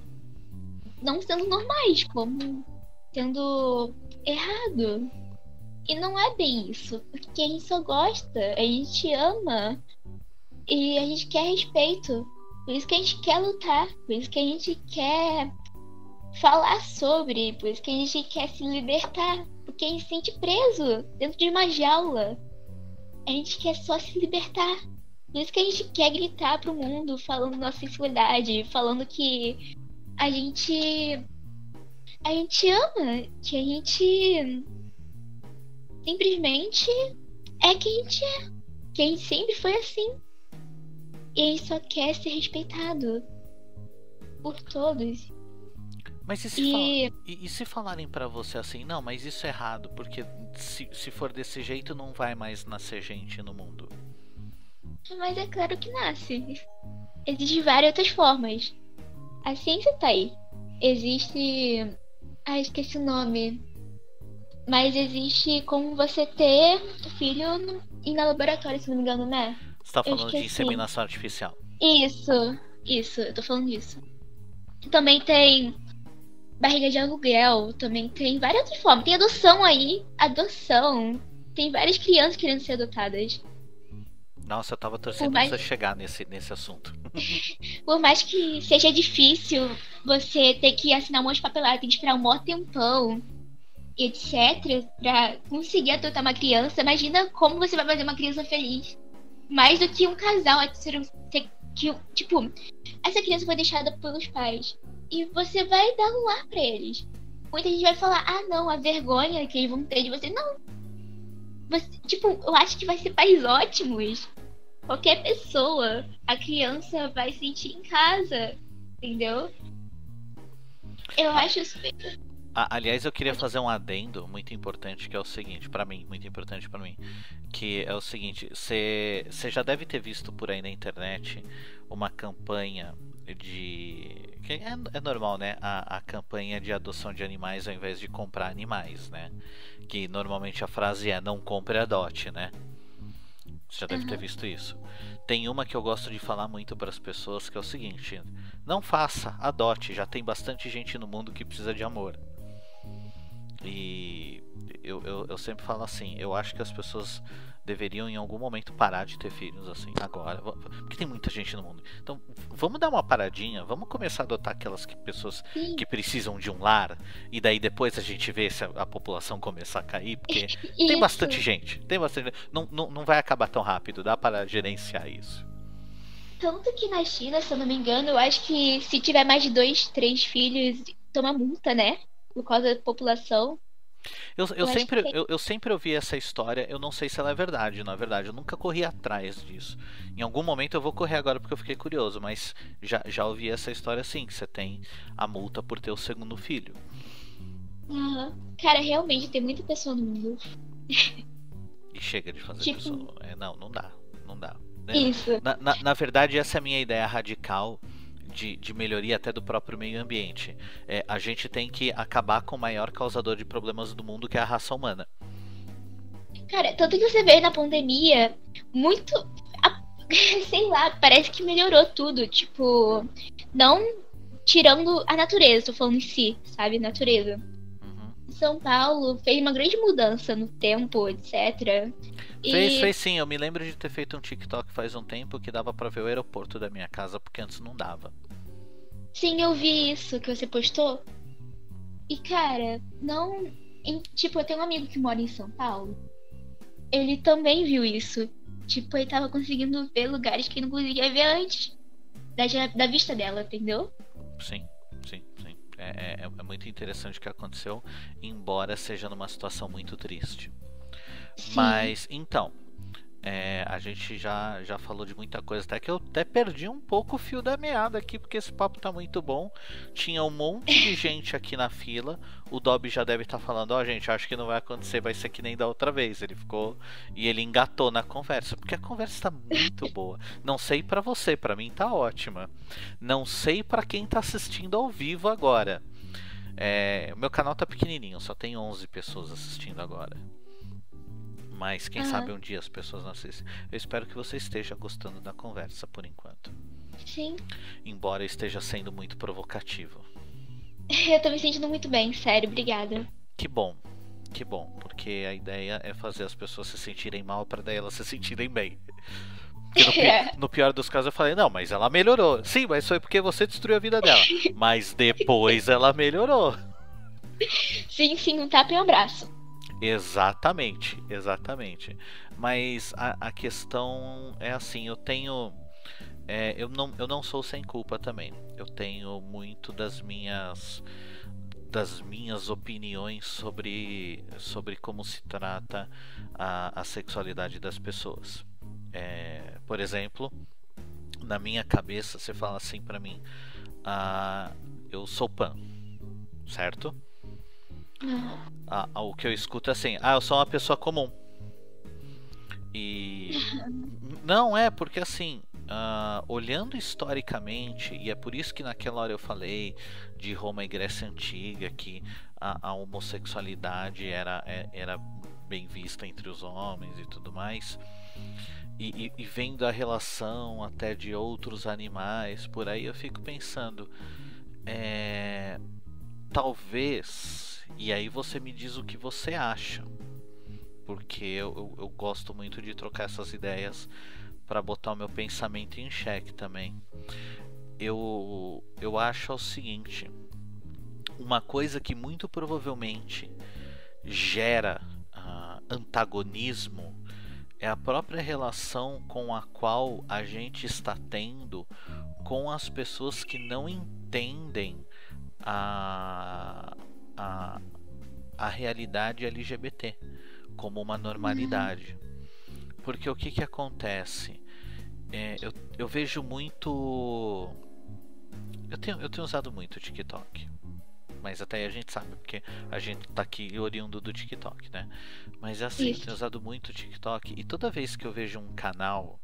não sendo normais, como sendo errado. E não é bem isso, porque a gente só gosta, a gente ama e a gente quer respeito. Por isso que a gente quer lutar, por isso que a gente quer falar sobre, por isso que a gente quer se libertar, porque a gente se sente preso dentro de uma jaula. A gente quer só se libertar. Por isso que a gente quer gritar pro mundo falando nossa sensualidade, falando que a gente a gente ama, que a gente simplesmente é quem a gente é. Que a gente sempre foi assim. E a gente só quer ser respeitado por todos. Mas e se, E- fal- e- e se falarem pra você assim, não, mas isso é errado, porque se, se for desse jeito não vai mais nascer gente no mundo. Mas é claro que nasce. Existem várias outras formas. A ciência tá aí. Existe. Ah, esqueci o nome. Mas existe como você ter filho no... em laboratório, se não me engano, né? Você tá falando de inseminação artificial. Isso, isso, eu tô falando disso. Também tem barriga de aluguel, também tem várias outras formas. Tem adoção aí, adoção. Tem várias crianças querendo ser adotadas. Nossa, eu tava torcendo mais- pra você chegar nesse, nesse assunto. <laughs> Por mais que seja difícil você ter que assinar um monte de papelada, tem que esperar um maior tempão, etc, pra conseguir adotar uma criança, imagina como você vai fazer uma criança feliz. Mais do que um casal hétero ter que, tipo, essa criança foi deixada pelos pais e você vai dar um lar pra eles. Muita gente vai falar, ah não, a vergonha que eles vão ter de você. Não. Você, tipo, eu acho que vai ser pais ótimos qualquer pessoa, a criança vai sentir em casa, entendeu? Eu acho super. Ah, aliás, eu queria fazer um adendo muito importante, que é o seguinte, pra mim, muito importante pra mim, que é o seguinte, você já deve ter visto por aí na internet uma campanha de que é, é normal, né? A, a campanha de adoção de animais ao invés de comprar animais, né? Que normalmente a frase é não compre, adote, né? Você já deve ter Aham. visto isso. Tem uma que eu gosto de falar muito para as pessoas que é o seguinte: não faça, adote. Já tem bastante gente no mundo que precisa de amor. E eu, eu, eu sempre falo assim: eu acho que as pessoas deveriam em algum momento parar de ter filhos assim, agora. Porque tem muita gente no mundo. Então vamos dar uma paradinha, vamos começar a adotar aquelas que- pessoas Sim, que precisam de um lar. E daí depois a gente vê se a, a população começar a cair. Porque <laughs> tem bastante gente. Tem bastante não, não, não vai acabar tão rápido, dá para gerenciar isso. Tanto que na China, se eu não me engano, eu acho que se tiver mais de dois, três filhos, toma multa, né? Por causa da população. Eu, eu, Eu sempre, que- eu, eu sempre ouvi essa história, eu não sei se ela é verdade, na verdade, eu nunca corri atrás disso. Em algum momento eu vou correr agora porque eu fiquei curioso, mas já, já ouvi essa história assim, que você tem a multa por ter o segundo filho. Aham. Cara, realmente tem muita pessoa no mundo. E chega de fazer Tipo- pessoa. É, não, não dá. Não dá. né? Isso. Na, na, na verdade, essa é a minha ideia radical de, de melhoria até do próprio meio ambiente. É, a gente tem que acabar com o maior causador de problemas do mundo, que é a raça humana. Cara, tanto que você vê na pandemia, muito. a- <laughs> Sei lá, parece que melhorou tudo. Tipo, não tirando a natureza, tô falando em si, sabe? Natureza. São Paulo fez uma grande mudança no tempo, etc. E Fez, fez sim. Eu me lembro de ter feito um TikTok faz um tempo que dava pra ver o aeroporto da minha casa, porque antes não dava. sim, eu vi isso que você postou. E cara, não. em- tipo, eu tenho um amigo que mora em São Paulo. Ele também viu isso. Tipo, ele tava conseguindo ver lugares que não conseguia ver antes. Da, da vista dela, entendeu? Sim. É, é- é muito interessante o que aconteceu, embora seja numa situação muito triste. Sim. Mas, então, é, a gente já, já falou de muita coisa, até que eu até perdi um pouco o fio da meada aqui, porque esse papo tá muito bom. Tinha um monte de gente aqui na fila. O Dobby já deve estar falando, ó, gente, acho que não vai acontecer, vai ser que nem da outra vez. Ele ficou e ele engatou na conversa, porque a conversa tá muito boa. Não sei pra você, pra mim tá ótima. Não sei pra quem tá assistindo ao vivo agora. É, meu canal tá pequenininho, só tem 11 pessoas assistindo agora. Mas quem Aham. sabe um dia as pessoas não assistem. Eu espero que você esteja gostando da conversa por enquanto. Sim. Embora esteja sendo muito provocativo. <laughs> Eu tô me sentindo muito bem, sério, obrigada. Que bom, que bom, porque a ideia é fazer as pessoas se sentirem mal para daí elas se sentirem bem. No, <laughs> pi- É. no pior dos casos eu falei, não, mas ela melhorou. Sim, mas foi porque você destruiu a vida dela. <laughs> Mas depois ela melhorou. Sim, sim, um tapa e um abraço. Exatamente, exatamente. Mas a, a questão é assim, eu tenho. é, eu, não, eu não sou sem culpa também. Eu tenho muito das minhas das minhas opiniões sobre, sobre como se trata a, a sexualidade das pessoas. É, por exemplo, na minha cabeça você fala assim pra mim, ah, eu sou pan, certo? Ah, o que eu escuto é assim, ah, eu sou uma pessoa comum. E. <laughs> Não é, porque assim, ah, olhando historicamente, e é por isso que naquela hora eu falei de Roma e Grécia Antiga, que a, a homossexualidade era, é- era bem vista entre os homens e tudo mais. E, e- e vendo a relação até de outros animais, por aí eu fico pensando. É, talvez, e aí você me diz o que você acha, porque eu, eu, eu gosto muito de trocar essas ideias para botar o meu pensamento em xeque também. Eu, eu acho o seguinte: uma coisa que muito provavelmente gera ah, antagonismo é a própria relação com a qual a gente está tendo com as pessoas que não entendem a, a, a realidade LGBT como uma normalidade. Porque o que, que acontece? É, eu, eu vejo muito. Eu tenho, eu tenho usado muito o TikTok. Mas até aí a gente sabe, porque a gente tá aqui oriundo do TikTok, né? Mas assim, eu Isso. tenho usado muito o TikTok e toda vez que eu vejo um canal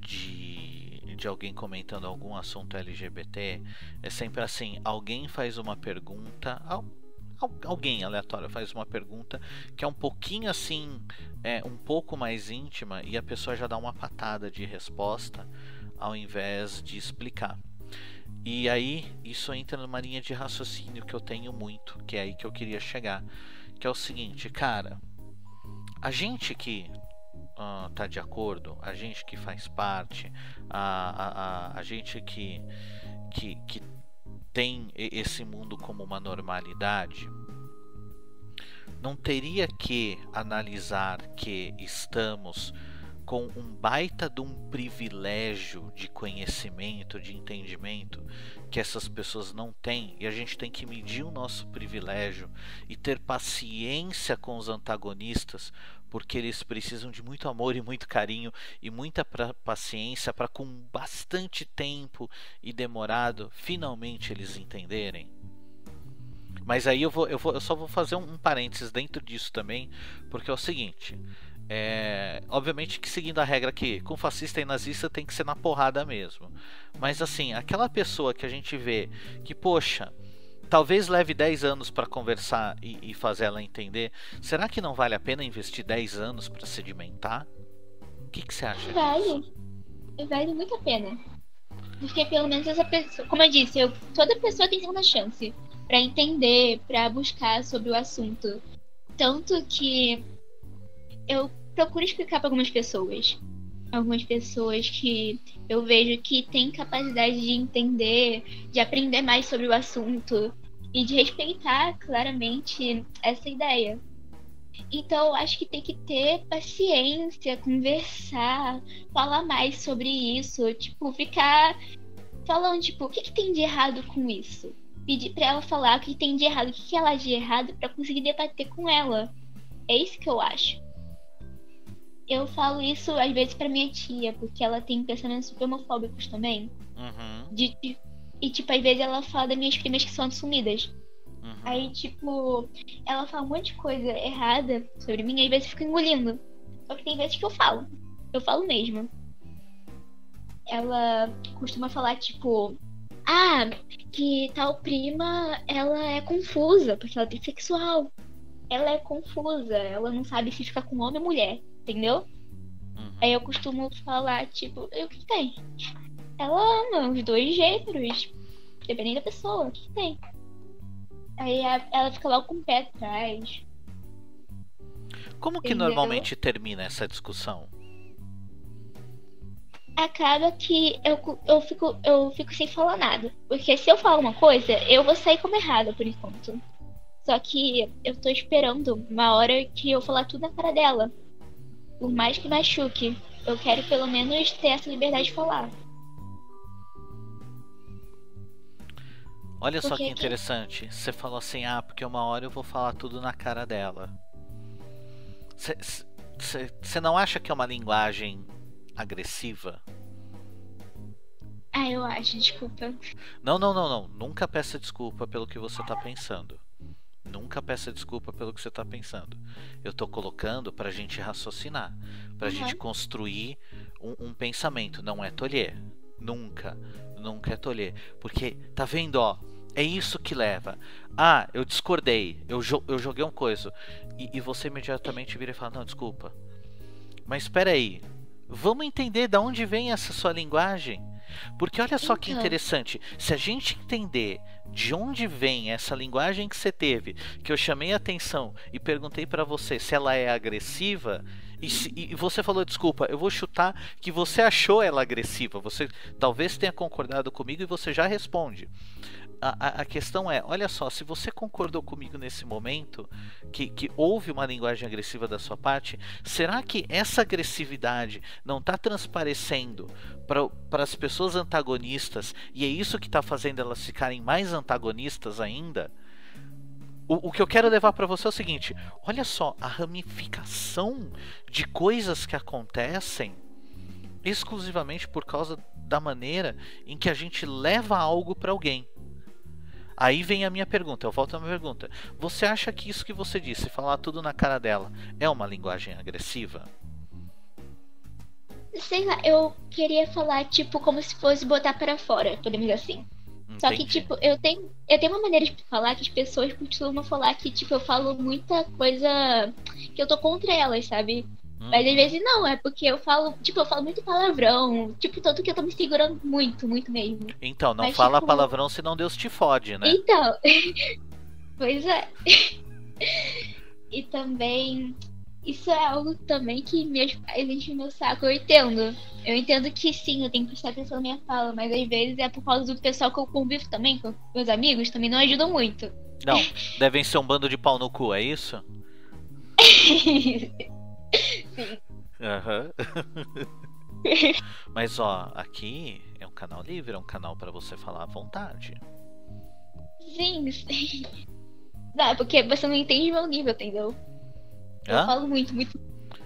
de, de alguém comentando algum assunto LGBT, é sempre assim: alguém faz uma pergunta, al- al- alguém aleatório faz uma pergunta que é um pouquinho assim, é um pouco mais íntima e a pessoa já dá uma patada de resposta ao invés de explicar. E aí isso entra numa linha de raciocínio que eu tenho muito, que é aí que eu queria chegar, que é o seguinte, cara, a gente que ah, tá de acordo, a gente que faz parte, a, a, a, a gente que, que, que tem esse mundo como uma normalidade, não teria que analisar que estamos com um baita de um privilégio de conhecimento, de entendimento que essas pessoas não têm e a gente tem que medir o nosso privilégio e ter paciência com os antagonistas porque eles precisam de muito amor e muito carinho e muita pra- paciência para com bastante tempo e demorado finalmente eles entenderem. Mas aí eu vou, eu vou, eu só vou fazer um, um parênteses dentro disso também, porque é o seguinte. É, obviamente que seguindo a regra que com fascista e nazista tem que ser na porrada mesmo. Mas assim, aquela pessoa que a gente vê que, poxa, talvez leve 10 anos para conversar e, e fazer ela entender, será que não vale a pena investir 10 anos para sedimentar? O que, que você acha disso? Vale. Vale muito a pena. Porque pelo menos essa pessoa, como eu disse, eu, toda pessoa tem segunda chance pra entender, pra buscar sobre o assunto. Tanto que eu procuro explicar pra algumas pessoas. Algumas pessoas que eu vejo que têm capacidade de entender, de aprender mais sobre o assunto e de respeitar claramente essa ideia. Então, eu acho que tem que ter paciência, conversar, falar mais sobre isso, tipo, ficar falando, tipo, o que, que tem de errado com isso? Pedir pra ela falar o que tem de errado, o que, que ela de errado pra conseguir debater com ela. É isso que eu acho. Eu falo isso às vezes pra minha tia, porque ela tem pensamentos super homofóbicos também. Uhum, De, de- e, tipo, às vezes ela fala das minhas primas que são assumidas. uhum. Aí, tipo, ela fala um monte de coisa errada sobre mim, e às vezes eu fico engolindo. Só que tem vezes que eu falo. Eu falo mesmo. Ela costuma falar, tipo, ah, que tal prima, ela é confusa, porque ela é bissexual. Ela é confusa, ela não sabe se fica com homem ou mulher, entendeu? Uhum. Aí eu costumo falar, tipo, o que tem? Ela ama os dois gêneros, dependendo da pessoa, o que que tem? Aí a- ela fica logo com o pé atrás. Como que Entendeu? normalmente termina essa discussão? acaba que eu, eu, fico, eu fico sem falar nada. Porque se eu falar uma coisa, eu vou sair como errada por enquanto. Só que eu tô esperando uma hora que eu falar tudo na cara dela. Por mais que machuque, eu quero pelo menos ter essa liberdade de falar. Olha só Porque que que- interessante. Você falou assim, ah, porque uma hora eu vou falar tudo na cara dela. Você não acha que é uma linguagem agressiva? Ah, eu acho, desculpa. Não, não, não, não. Nunca peça desculpa pelo que você tá pensando. Nunca peça desculpa pelo que você tá pensando. Eu tô colocando pra gente raciocinar, pra Uhum. gente construir um, um pensamento. Não é tolher. Nunca, nunca é tolher. Porque, tá vendo, ó? É isso que leva. Ah, eu discordei. Eu, jo- eu joguei um coisa. E, e você imediatamente vira e fala: Não, desculpa. Mas espera aí. Vamos entender de onde vem essa sua linguagem. Porque olha só que Então. interessante. Se a gente entender de onde vem essa linguagem que você teve, que eu chamei a atenção e perguntei pra você se ela é agressiva, e, se- e você falou desculpa, eu vou chutar que você achou ela agressiva. Você talvez tenha concordado comigo e você já responde. A, a- questão é, olha só, se você concordou comigo nesse momento, que, que houve uma linguagem agressiva da sua parte, será que essa agressividade não está transparecendo para as pessoas antagonistas e é isso que está fazendo elas ficarem mais antagonistas ainda? O, o que eu quero levar para você é o seguinte: olha só a ramificação de coisas que acontecem exclusivamente por causa da maneira em que a gente leva algo para alguém. Aí vem a minha pergunta, eu volto à minha pergunta. Você acha que isso que você disse, falar tudo na cara dela, é uma linguagem agressiva? Sei lá, eu queria falar, tipo, como se fosse botar pra fora, podemos dizer assim. Só que, Entendi. tipo, eu tenho, eu tenho uma maneira de falar que as pessoas costumam falar que, tipo, eu falo muita coisa que eu tô contra elas, sabe? Mas às vezes não, é porque eu falo, tipo, eu falo muito palavrão, tipo, tanto que eu tô me segurando muito, muito mesmo. Então, não Mas, fala tipo- palavrão senão Deus te fode, né? Então, <laughs> pois é. <laughs> e também, isso é algo também que meus pais enchem meu saco, eu entendo. Eu entendo que sim, eu tenho que prestar atenção na minha fala, mas às vezes é por causa do pessoal que eu convivo também, com meus amigos, também não ajudam muito. Não, <laughs> devem ser um bando de pau no cu, é isso? Aham. <laughs> Mas ó, aqui é um canal livre, é um canal pra você falar à vontade. sim, sim. Não, porque você não entende meu nível, entendeu? Eu Hã? falo muito, muito.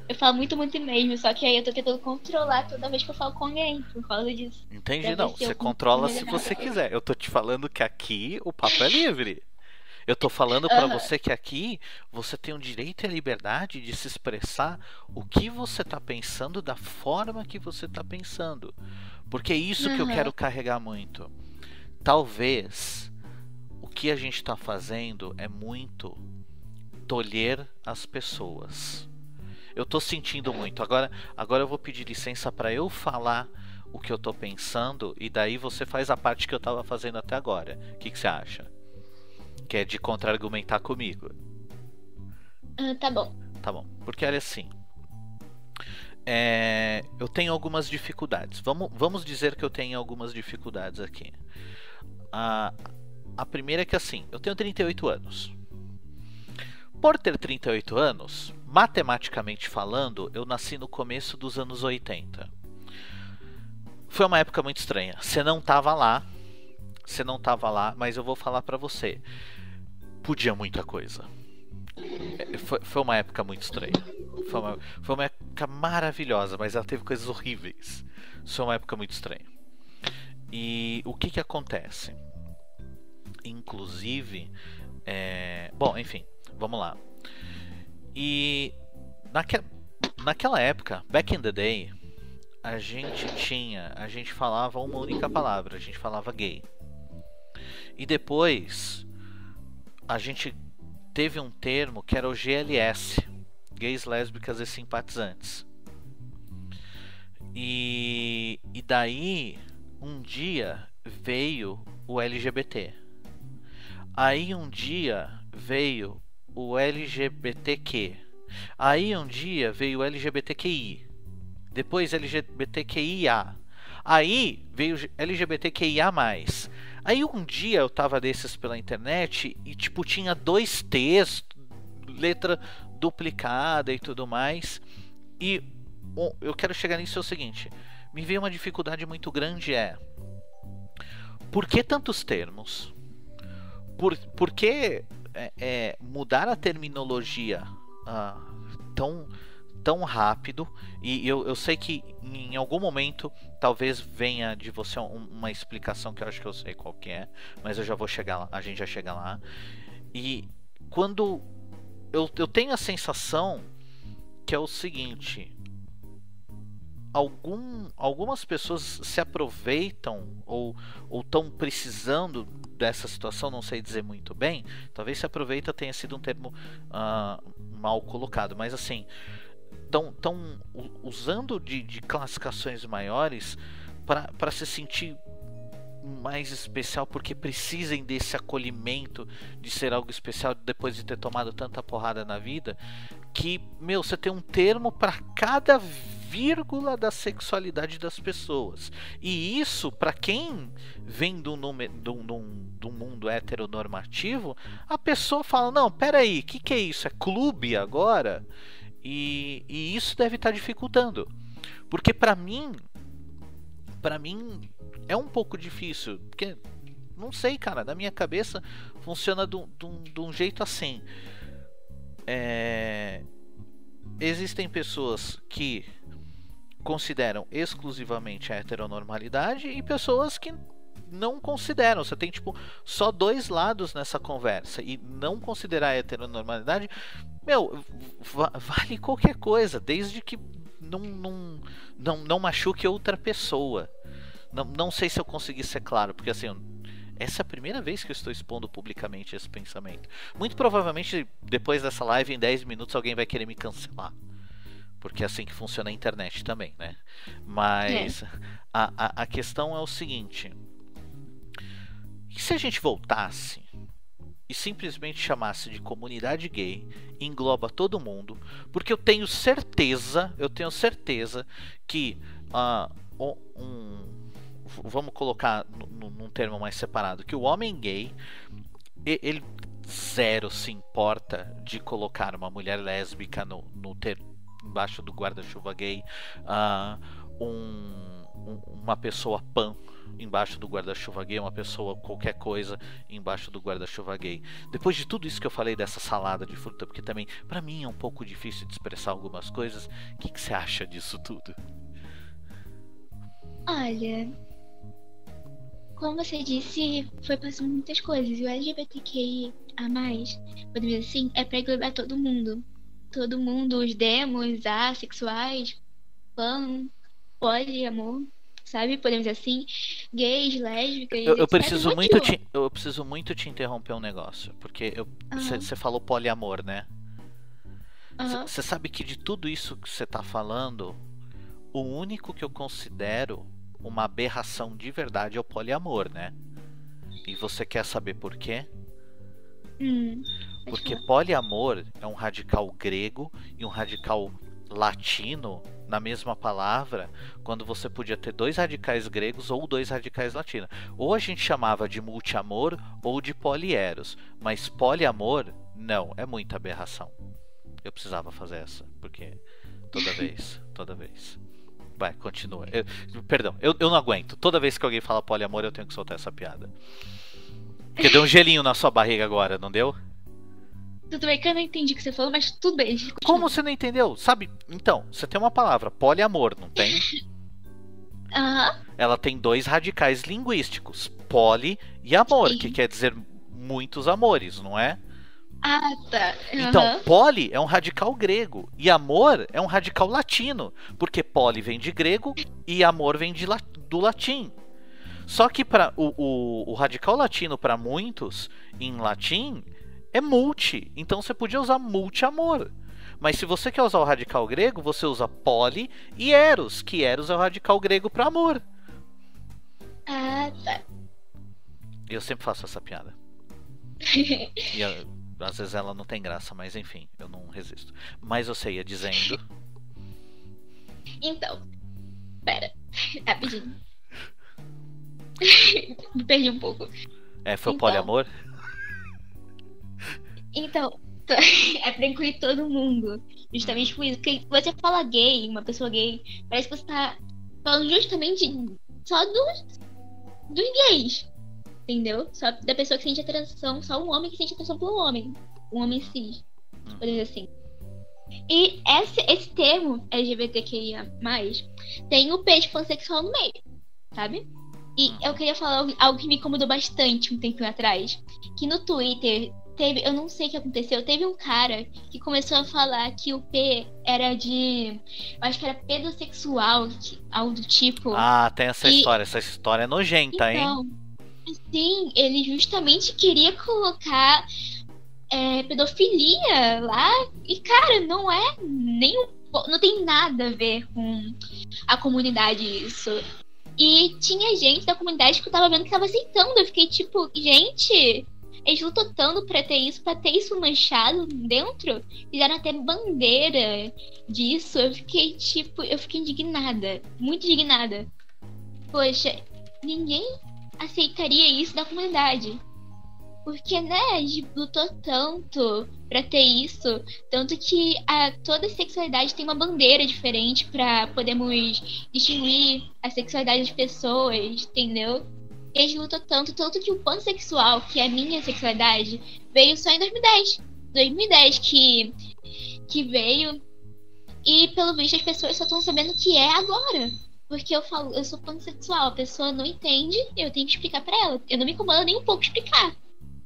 Eu falo muito, muito mesmo, só que aí eu tô tentando controlar toda vez que eu falo com alguém, por causa disso. Entendi, não. Você controla se você quiser. Eu tô te falando que aqui o papo é livre. Eu tô falando pra Aham. você que aqui você tem o direito e a liberdade de se expressar o que você tá pensando da forma que você tá pensando. Porque é isso que eu quero carregar muito. Talvez o que a gente tá fazendo é muito tolher as pessoas. Eu tô sentindo muito. Agora, agora eu vou pedir licença pra eu falar o que eu tô pensando e daí você faz a parte que eu tava fazendo até agora. O que, que você acha? Que é de contra-argumentar comigo. Ah, tá bom. Tá bom. Porque olha assim. é, eu tenho algumas dificuldades. Vamos, vamos dizer que eu tenho algumas dificuldades aqui. A, a primeira é que assim, eu tenho 38 anos. Por ter 38 anos, matematicamente falando, eu nasci no começo dos anos 80. Foi uma época muito estranha. Você não tava lá. Você não tava lá, mas eu vou falar pra você. Podia muita coisa. É, Foi, foi uma época muito estranha. Foi uma, foi uma época maravilhosa, mas ela teve coisas horríveis. Foi uma época muito estranha. E o que que acontece? Inclusive, é, bom, enfim, vamos lá. E naque, naquela época, back in the day, a gente tinha, a gente falava uma única palavra, a gente falava gay. E depois a gente teve um termo que era o GLS, gays, lésbicas e simpatizantes. E, e daí um dia veio o LGBT. Aí um dia veio o LGBTQ. Aí um dia veio o LGBTQI. Depois LGBTQIA. Aí veio LGBTQIA. Aí um dia eu tava desses pela internet e tipo tinha dois T's, letra duplicada e tudo mais. E bom, eu quero chegar nisso é o seguinte: me veio uma dificuldade muito grande é por que tantos termos? Por, por que é, é, mudar a terminologia ah, tão, tão rápido? E eu, eu sei que em algum momento talvez venha de você uma explicação que eu acho que eu sei qual que é, mas eu já vou chegar lá, a gente já chega lá. E quando eu, eu tenho a sensação que é o seguinte: algum, algumas pessoas se aproveitam ou estão precisando dessa situação, não sei dizer muito bem. Talvez se aproveita tenha sido um termo uh, mal colocado, mas assim, estão usando de, de classificações maiores para se sentir mais especial porque precisem desse acolhimento de ser algo especial depois de ter tomado tanta porrada na vida que meu você tem um termo para cada vírgula da sexualidade das pessoas. E isso para quem vem do, do, do, do mundo heteronormativo a pessoa fala não peraí o que, que é isso? É clube agora e, e isso deve estar tá dificultando porque para mim para mim é um pouco difícil, porque não sei, cara, na minha cabeça funciona de um jeito assim. É... Existem pessoas que consideram exclusivamente a heteronormalidade e pessoas que não consideram. Você tem tipo só dois lados nessa conversa e não considerar a heteronormalidade, meu, vale qualquer coisa, desde que não, não, não, não machuque outra pessoa. Não, não sei se eu consegui ser claro, porque assim, essa é a primeira vez que eu estou expondo publicamente esse pensamento. Muito provavelmente, depois dessa live, em 10 minutos, alguém vai querer me cancelar. Porque é assim que funciona a internet também, né? Mas é. a, a, a questão é o seguinte: e se a gente voltasse e simplesmente chamasse de comunidade gay, engloba todo mundo, porque eu tenho certeza, eu tenho certeza que uh, um, vamos colocar num termo mais separado, que o homem gay, ele zero se importa de colocar uma mulher lésbica no, no ter, embaixo do guarda-chuva gay, uh, um, um, uma pessoa pan embaixo do guarda-chuva gay, uma pessoa qualquer coisa embaixo do guarda-chuva gay. Depois de tudo isso que eu falei dessa salada de fruta, porque também para mim é um pouco difícil de expressar algumas coisas, o que, você acha disso tudo? Olha, como você disse, foi passando muitas coisas. E o LGBTQIA, podemos dizer assim, é pra englobar todo mundo. Todo mundo, os demos, assexuais, pan, poliamor, sabe? Podemos dizer assim, gays, lésbicas. Eu, eu preciso muito te, eu preciso muito te interromper um negócio, porque você uhum. falou poliamor, né? Você uhum. sabe que de tudo isso que você tá falando, o único que eu considero uma aberração de verdade é o poliamor, né? E você quer saber por quê? Hum, Porque poliamor é um radical grego e um radical latino na mesma palavra, quando você podia ter dois radicais gregos ou dois radicais latinos. Ou a gente chamava de multiamor ou de polieros, mas poliamor não, é muita aberração. Eu precisava fazer essa, porque toda <laughs> vez, toda vez. Vai, continua. Eu, perdão, eu, eu não aguento. Toda vez que alguém fala poliamor, eu tenho que soltar essa piada. Porque deu um gelinho na sua barriga agora, não deu? Tudo bem que eu não entendi o que você falou, mas tudo bem. Como você não entendeu? Sabe? Então, você tem uma palavra, poliamor, não tem? <laughs> Aham. uhum. Ela tem dois radicais linguísticos, poli e amor, Sim. que quer dizer muitos amores, não é? Ah, tá. Uhum. Então, poli é um radical grego e amor é um radical latino, porque poli vem de grego e amor vem de, do latim. Só que para o, o, o, radical latino para muitos em latim é multi, então você podia usar multi-amor. Mas se você quer usar o radical grego, você usa poli e eros, que eros é o radical grego para amor. Ah, tá. Eu sempre faço essa piada. <laughs> e eu, às vezes ela não tem graça, mas enfim, eu não resisto. Mas você ia dizendo. Então, pera, rapidinho. Me <laughs> perdi um pouco. É, foi o Então. poliamor? Então, <laughs> é pra incluir todo mundo. Justamente por isso. Porque você fala gay, uma pessoa gay, parece que você tá falando justamente só dos, dos gays. Entendeu? Só da pessoa que sente atração, só um homem que sente atração pelo homem. Um homem cis, por dizer assim. E esse, esse termo LGBTQIA, tem o peixe pansexual no meio, sabe? E eu queria falar algo, que me incomodou bastante um tempinho atrás. Que no Twitter teve, eu não sei o que aconteceu, teve um cara que começou a falar que o P era de. Eu acho que era pedossexual, algo do tipo. Ah, tem essa E- história. Essa história é nojenta, hein? Então, sim, ele justamente queria colocar é, pedofilia lá. E, cara, não é nem um Não tem nada a ver com a comunidade isso. E tinha gente da comunidade que eu tava vendo que tava aceitando. Eu fiquei tipo, gente, eles lutam tanto pra ter isso, pra ter isso manchado dentro. Fizeram até bandeira disso. Eu fiquei tipo, eu fiquei indignada. Muito indignada. Poxa, ninguém aceitaria isso da comunidade. Porque, né, a gente lutou tanto pra ter isso. Tanto que a, toda sexualidade tem uma bandeira diferente pra podermos distinguir a sexualidade das pessoas, entendeu? E a gente lutou tanto, tanto que o pansexual, que é a minha sexualidade, veio só em 2010. 2010 que, que veio. E pelo visto as pessoas só estão sabendo que é agora. Porque eu falo, eu sou pansexual, a pessoa não entende, eu tenho que explicar pra ela. Eu não me incomoda nem um pouco explicar.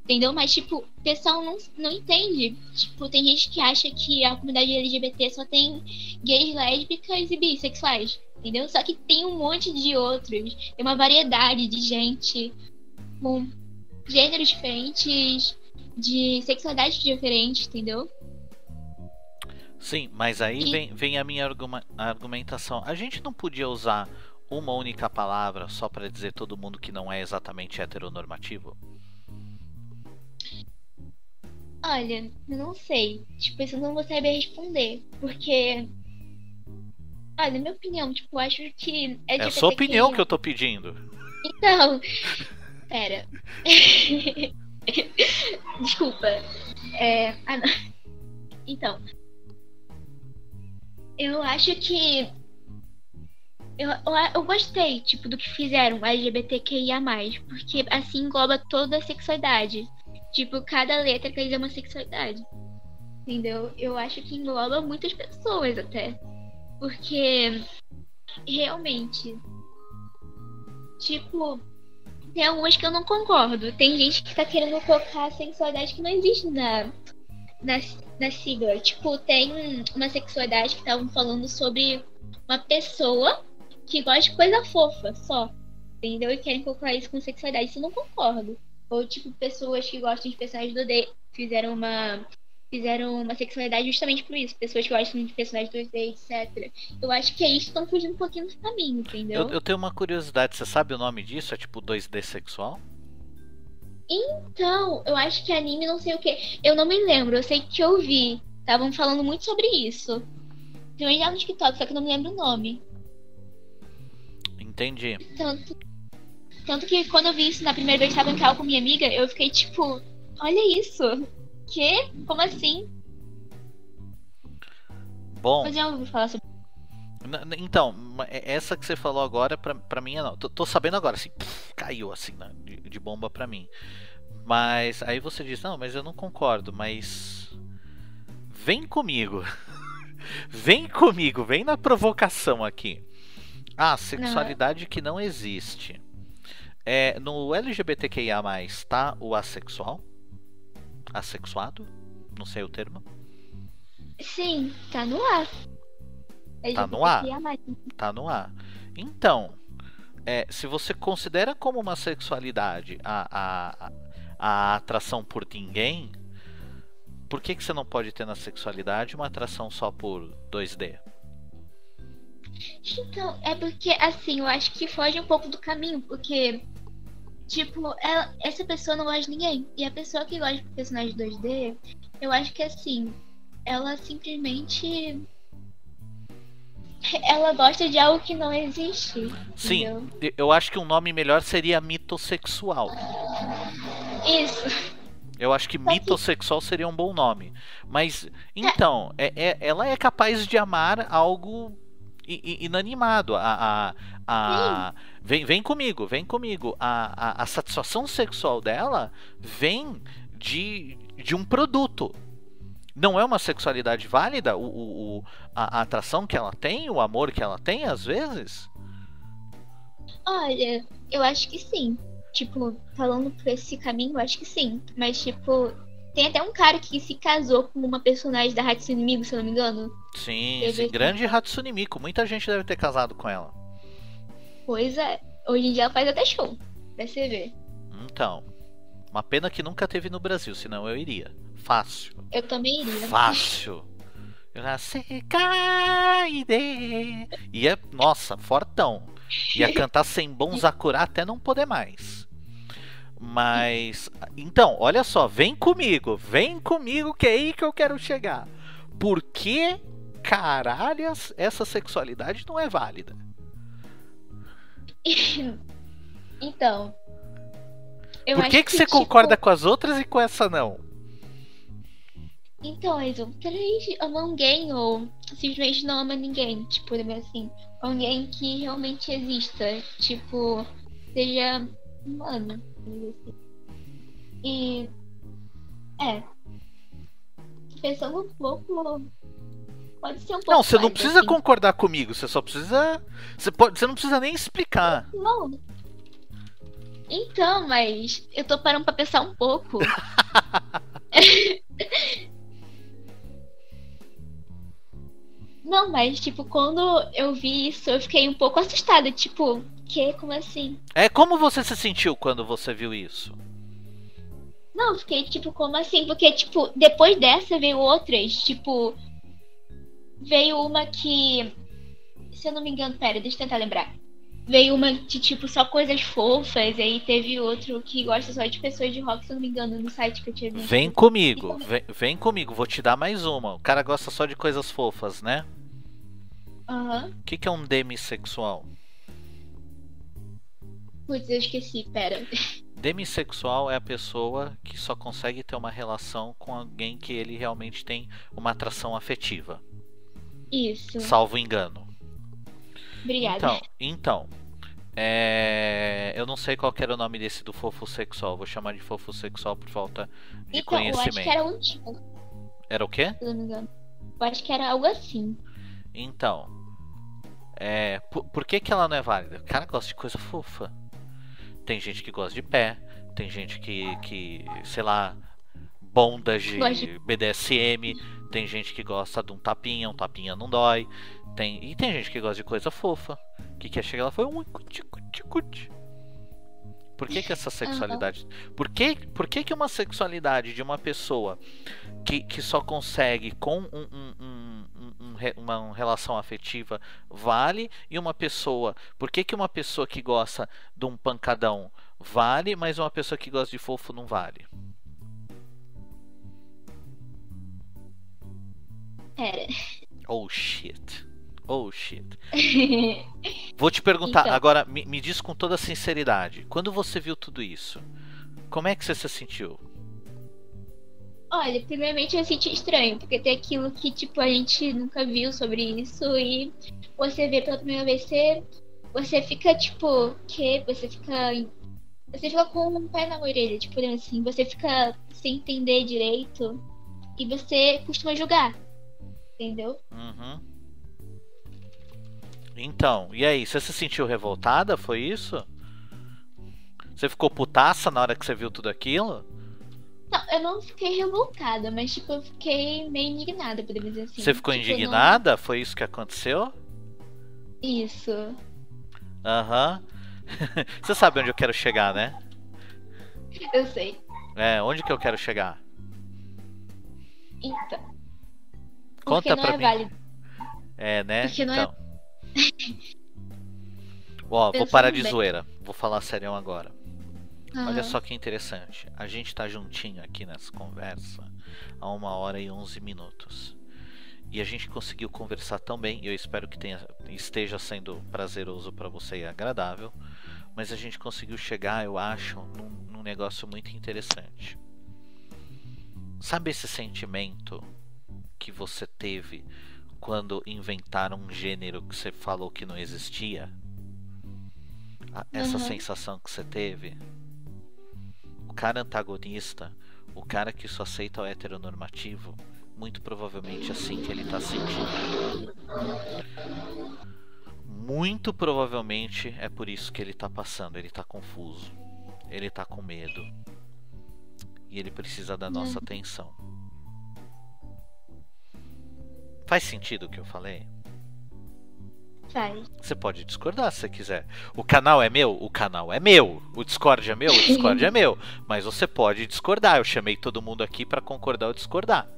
Entendeu? Mas, tipo, o pessoal não, não entende. Tipo, tem gente que acha que a comunidade LGBT só tem gays, lésbicas e bissexuais. Entendeu? Só que tem um monte de outros. Tem uma variedade de gente com gêneros diferentes, de sexualidade diferente, entendeu? Sim, mas aí E- vem, vem a minha argumentação. A gente não podia usar uma única palavra só pra dizer todo mundo que não é exatamente heteronormativo? Olha, eu não sei. Tipo, isso eu não vou saber responder. Porque. Olha, minha opinião, tipo, acho que. É a sua opinião que eu tô pedindo. Então. <laughs> Pera. <laughs> Desculpa. É. Ah, não. Então. Eu acho que. Eu, eu, eu gostei, tipo, do que fizeram LGBTQIA. Porque assim engloba toda a sexualidade. Tipo, cada letra quer dizer uma sexualidade. Entendeu? Eu acho que engloba muitas pessoas até. Porque. Realmente. Tipo. Tem algumas que eu não concordo. Tem gente que tá querendo colocar a sexualidade que não existe na, na, na sigla. Tipo, tem uma sexualidade que estavam falando sobre uma pessoa que gosta de coisa fofa, só. Entendeu? E querem colocar isso com sexualidade. Isso eu não concordo. Ou, tipo, pessoas que gostam de personagens do D fizeram uma. Fizeram uma sexualidade justamente por isso. Pessoas que gostam de personagens 2D, etc. Eu acho que é isso que estão fugindo um pouquinho do caminho, entendeu? Eu, eu tenho uma curiosidade, você sabe o nome disso? É tipo 2D sexual? Então, eu acho que anime não sei o que. Eu não me lembro, eu sei que eu vi. Estavam falando muito sobre isso. Também já no TikTok, só que eu não me lembro o nome. Entendi. Tanto, tanto que quando eu vi isso na primeira vez que estava em cal com minha amiga, eu fiquei tipo, olha isso. Que? Como assim? Bom, Mas já ouvi falar sobre então, é- essa que você falou agora, pra, pra mim é não. Tô, tô sabendo agora, assim, pff, caiu assim, né, de, de bomba pra mim. Mas aí você diz, não, mas eu não concordo, mas. Vem comigo. <laughs> vem comigo, vem na provocação aqui. Ah, sexualidade que não existe. É, no LGBTQIA, tá o assexual? Assexuado? Não sei o termo. Sim, tá no ar. Tá no ar? Tá no ar. Então, é, se você considera como uma sexualidade a, a, a- a atração por ninguém, por que, que você não pode ter na sexualidade uma atração só por 2D? Então, é porque, assim, eu acho que foge um pouco do caminho, porque, tipo, ela- essa pessoa não gosta de ninguém. E a pessoa que gosta de personagem 2D, eu acho que, assim, ela simplesmente. ela gosta de algo que não existe. Sim, entendeu? eu acho que um nome melhor seria mitossexual. Isso. Eu acho que mitossexual seria um bom nome. Mas, então, é, é- ela é capaz de amar algo inanimado. A, a, a- vem, vem comigo, vem comigo. A, a, a satisfação sexual dela vem de, de um produto. Não é uma sexualidade válida o, o- o- a, a atração que ela tem, o amor que ela tem, às vezes? Olha, eu acho que sim. Tipo, falando por esse caminho, eu acho que sim. Mas, tipo, tem até um cara que se casou com uma personagem da Rádio Inimigo, se eu não me engano. Sim, Teve sim grande Hatsune Miku. Muita gente deve ter casado com ela. Pois é. Hoje em dia ela faz até show. Pra você ver. Então, uma pena que nunca teve no Brasil, senão eu iria. Fácil. Eu também iria. Fácil. Secaide. Ia, nossa, fortão. Ia cantar sem bom Sakura <laughs> até não poder mais. Mas, então, olha só, vem comigo, vem comigo que é aí que eu quero chegar. Por que caralhas essa sexualidade não é válida? <laughs> Então. Por acho que, que você tipo, concorda com as outras e com essa não? Então, as outras amam alguém ou simplesmente não ama ninguém. Tipo, assim, alguém que realmente exista. Tipo, seja assim. E. É. Pensando um pouco. Pode ser um pouco. Não, você não precisa assim. concordar comigo, você só precisa. Você, pode, você não precisa nem explicar. Não. Então, mas eu tô parando pra pensar um pouco. <laughs> Não, mas tipo, quando eu vi isso, eu fiquei um pouco assustada, tipo, que? Como assim? É como você se sentiu quando você viu isso? Não, fiquei tipo, como assim? Porque, tipo, depois dessa veio outras, tipo. Veio uma que. Se eu não me engano, pera, deixa eu tentar lembrar. Veio uma de tipo só coisas fofas, e aí teve outro que gosta só de pessoas de rock, se eu não me engano, no site que eu tinha visto. Vem comigo, vem, vem comigo, vou te dar mais uma. O cara gosta só de coisas fofas, né? Aham. O que, que é um demissexual? Putz, eu esqueci, pera. Demissexual é a pessoa que só consegue ter uma relação com alguém que ele realmente tem uma atração afetiva. Isso. Salvo engano. Obrigada. Então, então é, eu não sei qual era o nome desse do fofo sexual. Vou chamar de fofo sexual por falta de Então, eu conhecimento. acho que era um tipo, Era o quê? se eu não me engano. Eu acho que era algo assim. Então, é, por, por que, que ela não é válida? O cara gosta de coisa fofa. Tem gente que gosta de pé, tem gente que, que sei lá, bondas de BDSM, tem gente que gosta de um tapinha, um tapinha não dói. Tem, e tem gente que gosta de coisa fofa, que quer chegar lá e falar um cuti, cuti, cuti. Por que, que essa sexualidade. Por, que, por que, que uma sexualidade de uma pessoa que, que só consegue com um, um- um- um- um uma, uma relação afetiva vale e uma pessoa. Por que, que uma pessoa que gosta de um pancadão vale, mas uma pessoa que gosta de fofo não vale? Pera. Oh shit. Oh shit. <laughs> Vou te perguntar, Então. agora me, me diz com toda sinceridade, quando você viu tudo isso, como é que você se sentiu? Olha, primeiramente eu senti estranho, porque tem aquilo que, tipo, a gente nunca viu sobre isso e você vê pela primeira vez, você, você fica, tipo, que? Você fica. Você fica com um pé na orelha, tipo assim, você fica sem entender direito e você costuma julgar. Entendeu? Uhum. Então, e aí, você se sentiu revoltada? Foi isso? Você ficou putaça na hora que você viu tudo aquilo? Não, eu não fiquei revoltada, mas, tipo, eu fiquei meio indignada, podemos dizer assim. Você ficou Tipo, eu não- indignada? Foi isso que aconteceu? Isso. Aham. <laughs> você sabe onde eu quero chegar, né? Eu sei. É, onde que eu quero chegar? Então. Conta pra é mim. válido. É, né? Porque não é- então. <laughs> Ó, vou parar de bem. zoeira. Vou falar sério agora. Olha Aham. só que interessante. A gente tá juntinho aqui nessa conversa há uma hora e onze minutos. E a gente conseguiu conversar tão bem, e eu espero que tenha, esteja sendo prazeroso para você e agradável. Mas a gente conseguiu chegar, eu acho, num, num negócio muito interessante. Sabe esse sentimento que você teve quando inventaram um gênero que você falou que não existia? Essa uhum. sensação que você teve? O cara antagonista, o cara que só aceita o heteronormativo, muito provavelmente assim que ele tá sentindo. Muito provavelmente é por isso que ele tá passando, ele tá confuso, ele tá com medo. E ele precisa da nossa atenção. Faz sentido o que eu falei? Você pode discordar se você quiser. O canal é meu? O canal é meu. O Discord é meu? O Discord é <laughs> meu. Mas você pode discordar. Eu chamei todo mundo aqui para concordar ou discordar.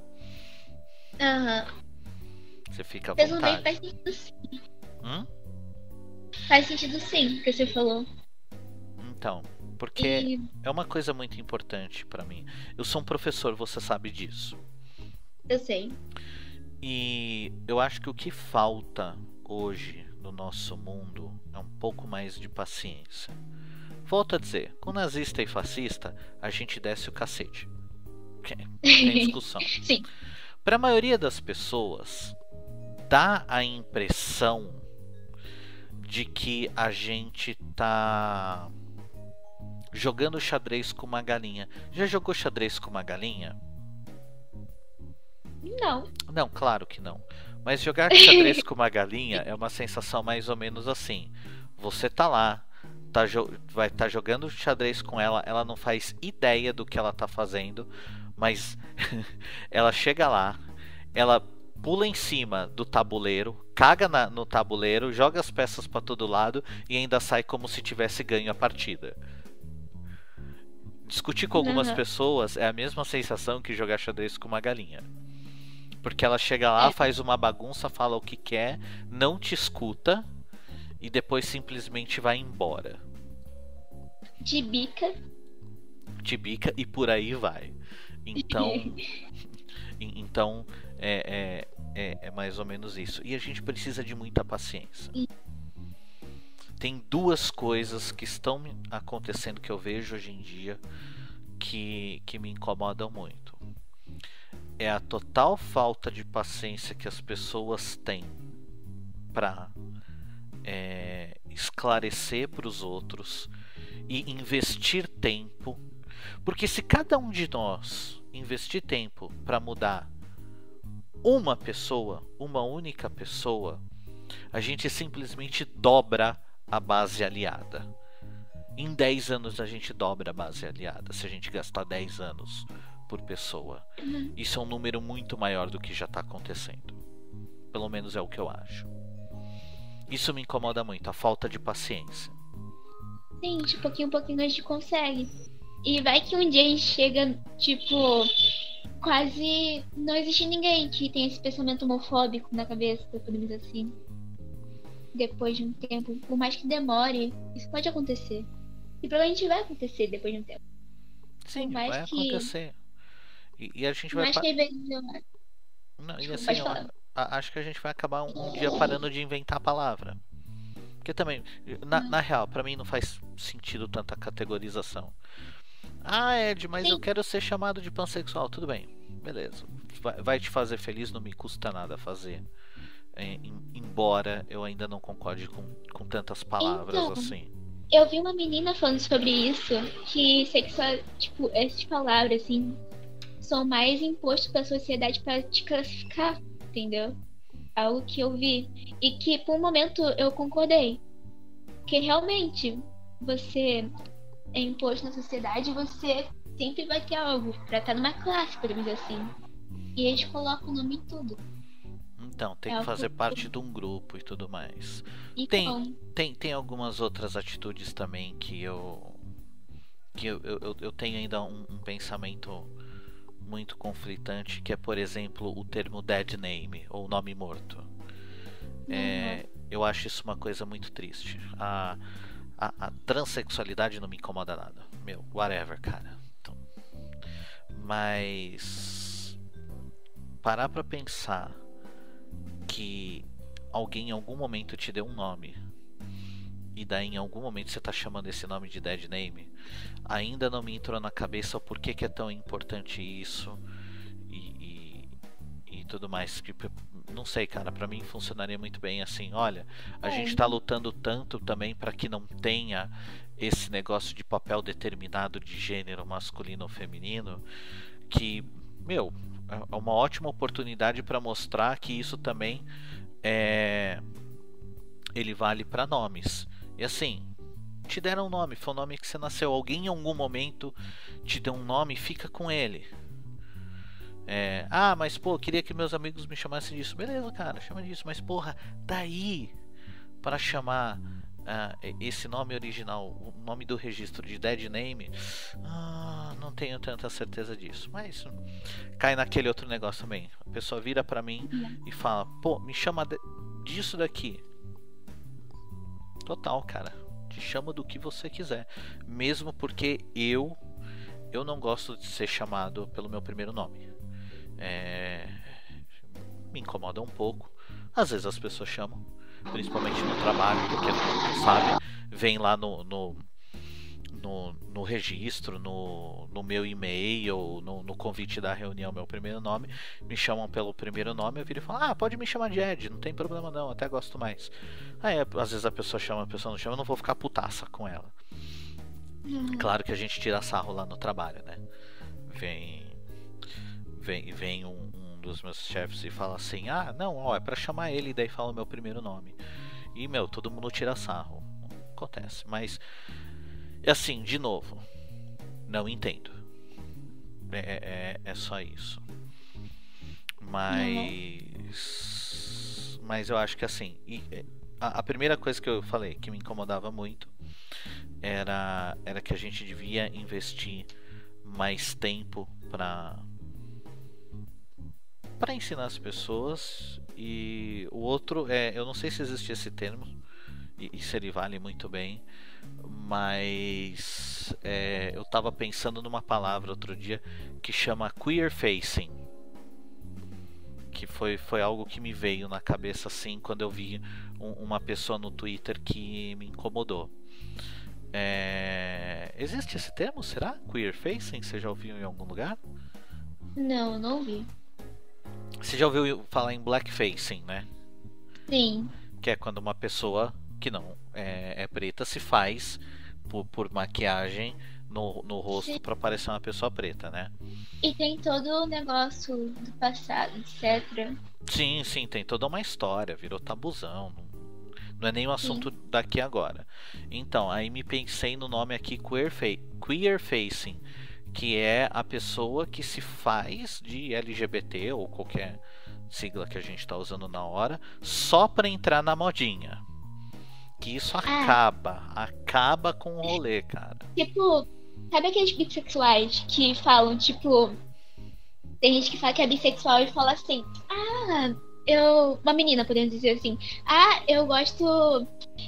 Aham. Você fica à vontade. Faz sentido sim. Hum? Faz sentido sim, o que você falou. Então, porque e... é uma coisa muito importante para mim. Eu sou um professor, você sabe disso. Eu sei. E eu acho que o que falta hoje no nosso mundo é um pouco mais de paciência. Volto a dizer, com nazista e fascista, a gente desce o cacete. Tem discussão. <laughs> Sim. Para a maioria das pessoas, dá a impressão de que a gente tá jogando xadrez com uma galinha. Já jogou xadrez com uma galinha? Não. Não, claro que não. Mas jogar xadrez <laughs> com uma galinha é uma sensação mais ou menos assim. Você tá lá, tá vai estar tá jogando xadrez com ela, ela não faz ideia do que ela tá fazendo, mas <laughs> ela chega lá, ela pula em cima do tabuleiro, caga na, no tabuleiro, joga as peças para todo lado e ainda sai como se tivesse ganho a partida. Discutir com algumas uhum. pessoas é a mesma sensação que jogar xadrez com uma galinha. Porque ela chega lá, é. faz uma bagunça, fala o que quer, não te escuta e depois simplesmente vai embora. De bica. De bica e por aí vai. Então. <laughs> então é, é, é, é, mais ou menos isso. E a gente precisa de muita paciência. Tem duas coisas que estão acontecendo que eu vejo hoje em dia que, que me incomodam muito é a total falta de paciência que as pessoas têm para é, esclarecer para os outros e investir tempo. Porque se cada um de nós investir tempo para mudar uma pessoa, uma única pessoa, a gente simplesmente dobra a base aliada. Em 10 anos a gente dobra a base aliada, se a gente gastar 10 anos por pessoa. Uhum. Isso é um número muito maior do que já está acontecendo. Pelo menos é o que eu acho. Isso me incomoda muito, a falta de paciência. Sim, de pouquinho em pouquinho a gente consegue. E vai que um dia a gente chega, tipo, quase não existe ninguém que tenha esse pensamento homofóbico na cabeça, podemos assim. Depois de um tempo, por mais que demore, isso pode acontecer. E provavelmente vai acontecer depois de um tempo. Sim, vai que... acontecer. E, e a gente vai. Mas que vezes eu... Não, e assim, eu, a, acho que a gente vai acabar um, um, dia parando de inventar a palavra. Porque também, na, na real, para mim não faz sentido tanta categorização. Ah, Ed, mas Sim. eu quero ser chamado de pansexual. Tudo bem, beleza. Vai, vai te fazer feliz, não me custa nada fazer. É, embora eu ainda não concorde com, com tantas palavras então, assim. Eu vi uma menina falando sobre isso, que sexual, tipo, essas palavras, assim, são mais impostos pela sociedade para te classificar, entendeu? Algo que eu vi. E que por um momento eu concordei. Que realmente você é imposto na sociedade, você sempre vai ter algo para estar numa classe, por exemplo assim. E eles colocam o nome em tudo. Então, tem é que fazer parte de um grupo e tudo mais. E tem, tem, tem algumas outras atitudes também que eu. que eu, eu, eu tenho ainda um, um pensamento muito conflitante, que é, por exemplo, o termo dead name, ou nome morto. É, uhum. É, eu acho isso uma coisa muito triste. A, a, a, transexualidade não me incomoda nada. Meu, whatever, cara. Então, mas parar pra pensar que alguém em algum momento te deu um nome e daí em algum momento você está chamando esse nome de dead name, ainda não me entrou na cabeça o porquê que é tão importante isso e, e, e tudo mais. Tipo, não sei, cara, para mim funcionaria muito bem assim. Olha, a é. gente está lutando tanto também para que não tenha esse negócio de papel determinado de gênero masculino ou feminino, que, meu, é uma ótima oportunidade para mostrar que isso também é ele vale para nomes. E assim, te deram um nome, foi o nome que você nasceu. Alguém em algum momento te deu um nome, fica com ele. É, ah, mas pô, queria que meus amigos me chamassem disso. Beleza, cara, chama disso. Mas porra, daí para chamar uh, esse nome original, o nome do registro de Dead Name, ah, não tenho tanta certeza disso. Mas cai naquele outro negócio também. A pessoa vira para mim e fala: pô, me chama disso daqui. Total, cara. Te chama do que você quiser. Mesmo porque eu eu não gosto de ser chamado pelo meu primeiro nome. É... Me incomoda um pouco. Às vezes as pessoas chamam, principalmente no trabalho, porque não sabe, vem lá no, no no, no registro, no, no meu e-mail, no, no, convite da reunião, meu primeiro nome, me chamam pelo primeiro nome, eu viro e falo, ah, pode me chamar de Ed, não tem problema não, até gosto mais. Aí às vezes a pessoa chama, a pessoa não chama, eu não vou ficar putaça com ela. Uhum. Claro que a gente tira sarro lá no trabalho, né? Vem. Vem, vem um, um dos meus chefes e fala assim: Ah, não, ó, é pra chamar ele, e daí fala o meu primeiro nome. E, meu, todo mundo tira sarro. Acontece. Mas assim, de novo, não entendo. É, é, é só isso. Mas. Mas eu acho que assim. É, a, a, primeira coisa que eu falei que me incomodava muito era, era que a gente devia investir mais tempo para para ensinar as pessoas e o outro é eu não sei se existe esse termo e, e se ele vale muito bem mas é, eu estava pensando numa palavra outro dia que chama queer facing que foi, foi algo que me veio na cabeça assim quando eu vi um, uma pessoa no Twitter que me incomodou. É, existe esse termo? Será? Queer facing? Você já ouviu em algum lugar? Não não vi você já ouviu falar em black facing né? Sim. Que é quando uma pessoa que não é, é preta se faz por, por maquiagem no, no rosto para parecer uma pessoa preta, né? E tem todo o negócio do passado, etc. Sim, sim, tem toda uma história, virou tabuzão. Não, é nem um assunto sim. daqui agora. Então, aí me pensei no nome aqui queer, fa queer facing, que é a pessoa que se faz de LGBT ou qualquer sigla que a gente está usando na hora, só para entrar na modinha que isso é. acaba, acaba com o rolê, cara. Tipo, sabe aqueles bissexuais que falam, tipo, tem gente que fala que é bissexual e fala assim, ah, eu. Uma menina, podemos dizer assim, ah, eu gosto.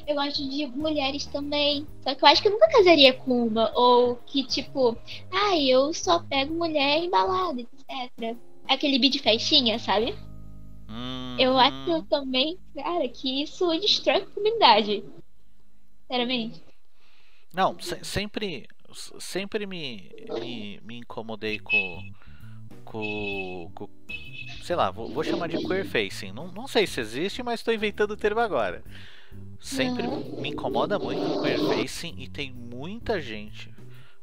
Eu gosto de mulheres também. Só que eu acho que eu nunca casaria com uma. Ou que, tipo, ah, eu só pego mulher embalada, etc. Aquele beat de festinha, sabe? Hum, eu acho também, cara, que isso destrói a comunidade. Sinceramente. Não, se, sempre, sempre me, me, me incomodei com, com, com, sei lá, vou, vou, chamar de queer facing. Não, não sei se existe, mas estou inventando o termo agora. Sempre uhum. me incomoda muito o queer facing e tem muita gente,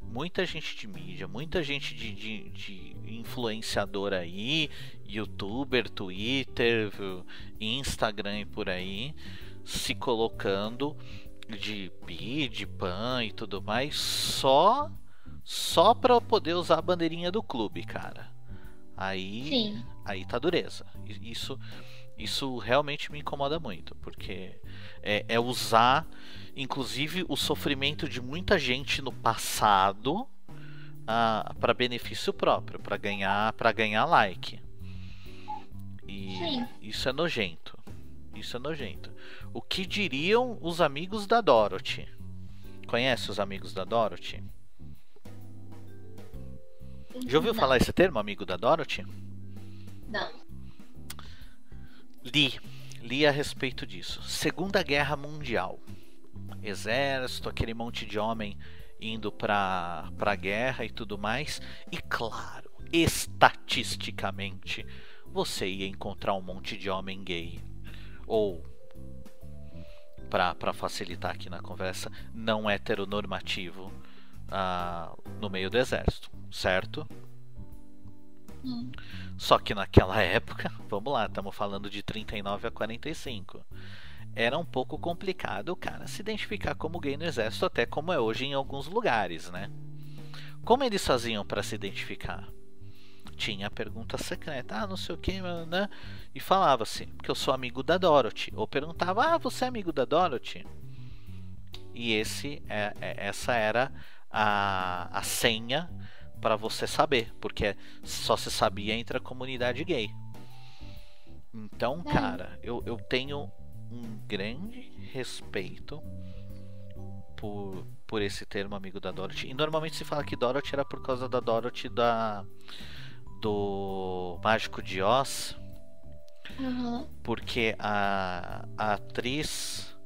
muita gente de mídia, muita gente de, de, de influenciador aí, youtuber, Twitter, Instagram e por aí, se colocando de bi, de pan e tudo mais, só só para poder usar a bandeirinha do clube, cara. Aí, Sim. aí tá dureza. Isso, isso realmente me incomoda muito, porque é, é usar, inclusive, o sofrimento de muita gente no passado ah, para benefício próprio, para ganhar, para ganhar like. E Sim. isso é nojento. Isso é nojento. O que diriam os amigos da Dorothy? Conhece os amigos da Dorothy? Já ouviu Não. falar esse termo, amigo da Dorothy? Não. Li. li a respeito disso. Segunda Guerra Mundial. Exército, aquele monte de homem indo para a guerra e tudo mais. E claro, estatisticamente, você ia encontrar um monte de homem gay. Ou, para facilitar aqui na conversa, não heteronormativo uh, no meio do exército, certo? Hum. Só que naquela <laughs> época, vamos lá, estamos falando de 39 a 45. Era um pouco complicado o cara se identificar como gay no exército, até como é hoje em alguns lugares, né? Como eles faziam para se identificar? Tinha a pergunta secreta, ah, não sei o que, né? E falava-se que eu sou amigo da Dorothy. Ou perguntava, ah, você é amigo da Dorothy? E esse, é, é, essa era a, a senha para você saber, porque só se sabia entre a comunidade gay. Então, é. cara, eu, eu tenho um grande respeito por, por esse termo amigo da Dorothy. E normalmente se fala que Dorothy era por causa da Dorothy da do Mágico de Oz. Uhum. Porque a, a atriz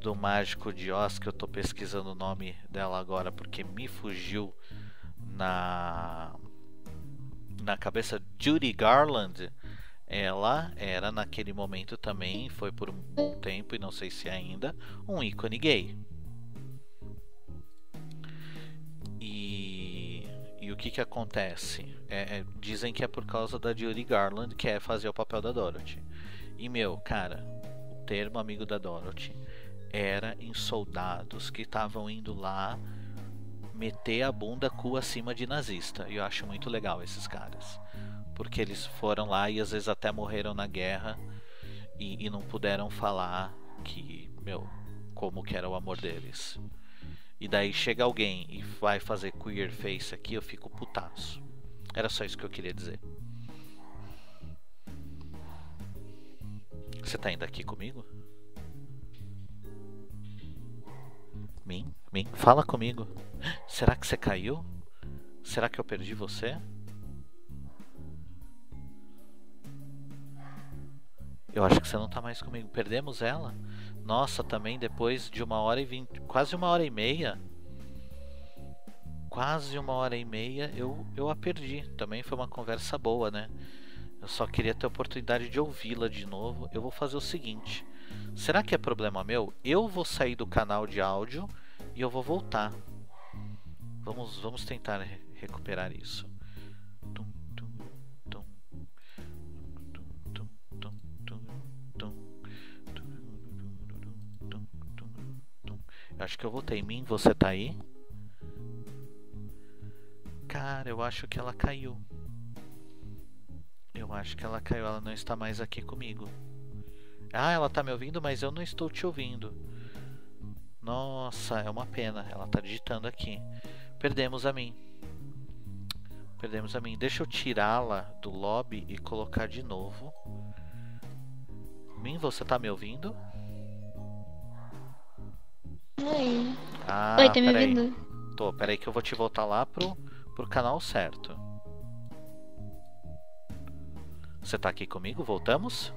do Mágico de Oz, que eu tô pesquisando o nome dela agora porque me fugiu na na cabeça Judy Garland, ela era naquele momento também, foi por um bom tempo e não sei se ainda, um ícone gay. E, e o que que acontece? É, é, dizem que é por causa da Judy Garland que é fazer o papel da Dorothy. E meu, cara, o termo amigo da Dorothy era em soldados que estavam indo lá meter a bunda cu acima de nazista. E eu acho muito legal esses caras. Porque eles foram lá e às vezes até morreram na guerra e, e não puderam falar que, meu, como que era o amor deles. E daí chega alguém e vai fazer queer face aqui, eu fico putaço. Era só isso que eu queria dizer. Você tá indo aqui comigo? Mim? Mim? Fala comigo. Será que você caiu? Será que eu perdi você? Eu acho que você não tá mais comigo. Perdemos ela? Nossa, também depois de uma hora e vinte. Quase uma hora e meia. Quase uma hora e meia eu, eu a perdi. Também foi uma conversa boa, né? Eu só queria ter a oportunidade de ouvi-la de novo. Eu vou fazer o seguinte. Será que é problema meu? Eu vou sair do canal de áudio e eu vou voltar. Vamos, vamos tentar recuperar isso. Acho que eu voltei. Mim, você tá aí? Cara, eu acho que ela caiu. Eu acho que ela caiu. Ela não está mais aqui comigo. Ah, ela tá me ouvindo, mas eu não estou te ouvindo. Nossa, é uma pena. Ela tá digitando aqui. Perdemos a mim. Perdemos a mim. Deixa eu tirá-la do lobby e colocar de novo. Min, você tá me ouvindo? Oi. Ah, Oi, tá me ouvindo? Tô, peraí que eu vou te voltar lá pro, pro canal certo. Você tá aqui comigo? Voltamos?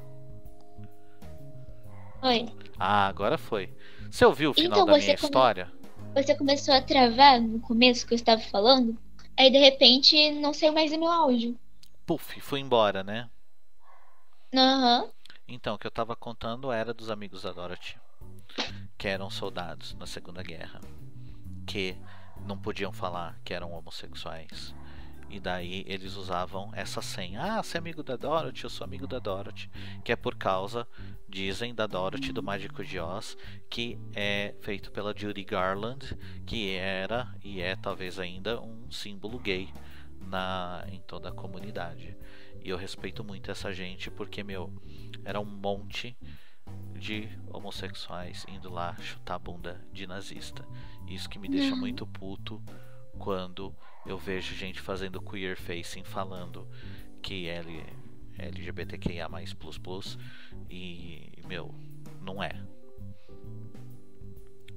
Oi. Ah, agora foi. Você ouviu o final Então, da minha come- história? Você começou a travar no começo que eu estava falando, aí de repente não saiu mais o meu áudio. Puf, fui embora, né? Aham. Então, o que eu tava contando era dos amigos da Dorothy, que eram soldados na Segunda Guerra, que não podiam falar que eram homossexuais. E daí eles usavam essa senha. Ah, você é amigo da Dorothy? Eu sou amigo da Dorothy. Que é por causa, dizem, da Dorothy do Mágico de Oz, que é feito pela Judy Garland, que era e é talvez ainda um símbolo gay na, em toda a comunidade. E eu respeito muito essa gente porque, meu, era um monte de homossexuais indo lá chutar a bunda de nazista. Isso que me deixa Não. muito puto quando eu vejo gente fazendo queer facing falando que L, LGBTQIA e meu, não é.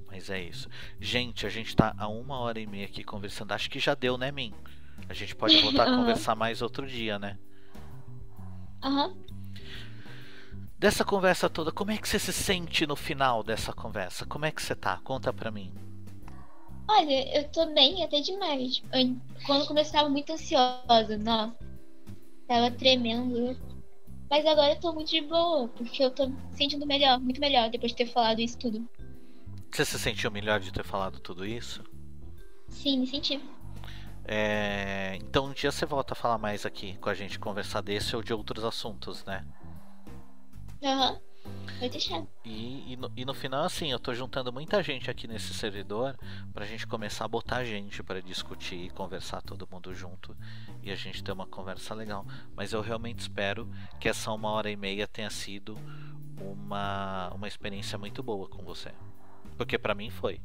Mas é isso. Gente, a gente tá a uma hora e meia aqui conversando. Acho que já deu, né, Min? A gente pode voltar a conversar mais outro dia, né? Aham. Dessa conversa toda, como é que você se sente no final dessa conversa? Como é que você tá? Conta pra mim. Olha, eu tô bem até demais. Eu- Quando começou, eu tava muito ansiosa, nossa. Tava tremendo. Mas agora eu tô muito de boa, porque eu tô me sentindo melhor, muito melhor, depois de ter falado isso tudo. Você se sentiu melhor de ter falado tudo isso? Sim, me senti. É, Então um dia você volta a falar mais aqui com a gente, conversar desse ou de outros assuntos, né? Aham. Deixar. E, e no, e no final, assim, eu tô juntando muita gente aqui nesse servidor pra gente começar a botar gente pra discutir e conversar todo mundo junto e a gente ter uma conversa legal. Mas eu realmente espero que essa uma hora e meia tenha sido uma, uma experiência muito boa com você. Porque pra mim foi.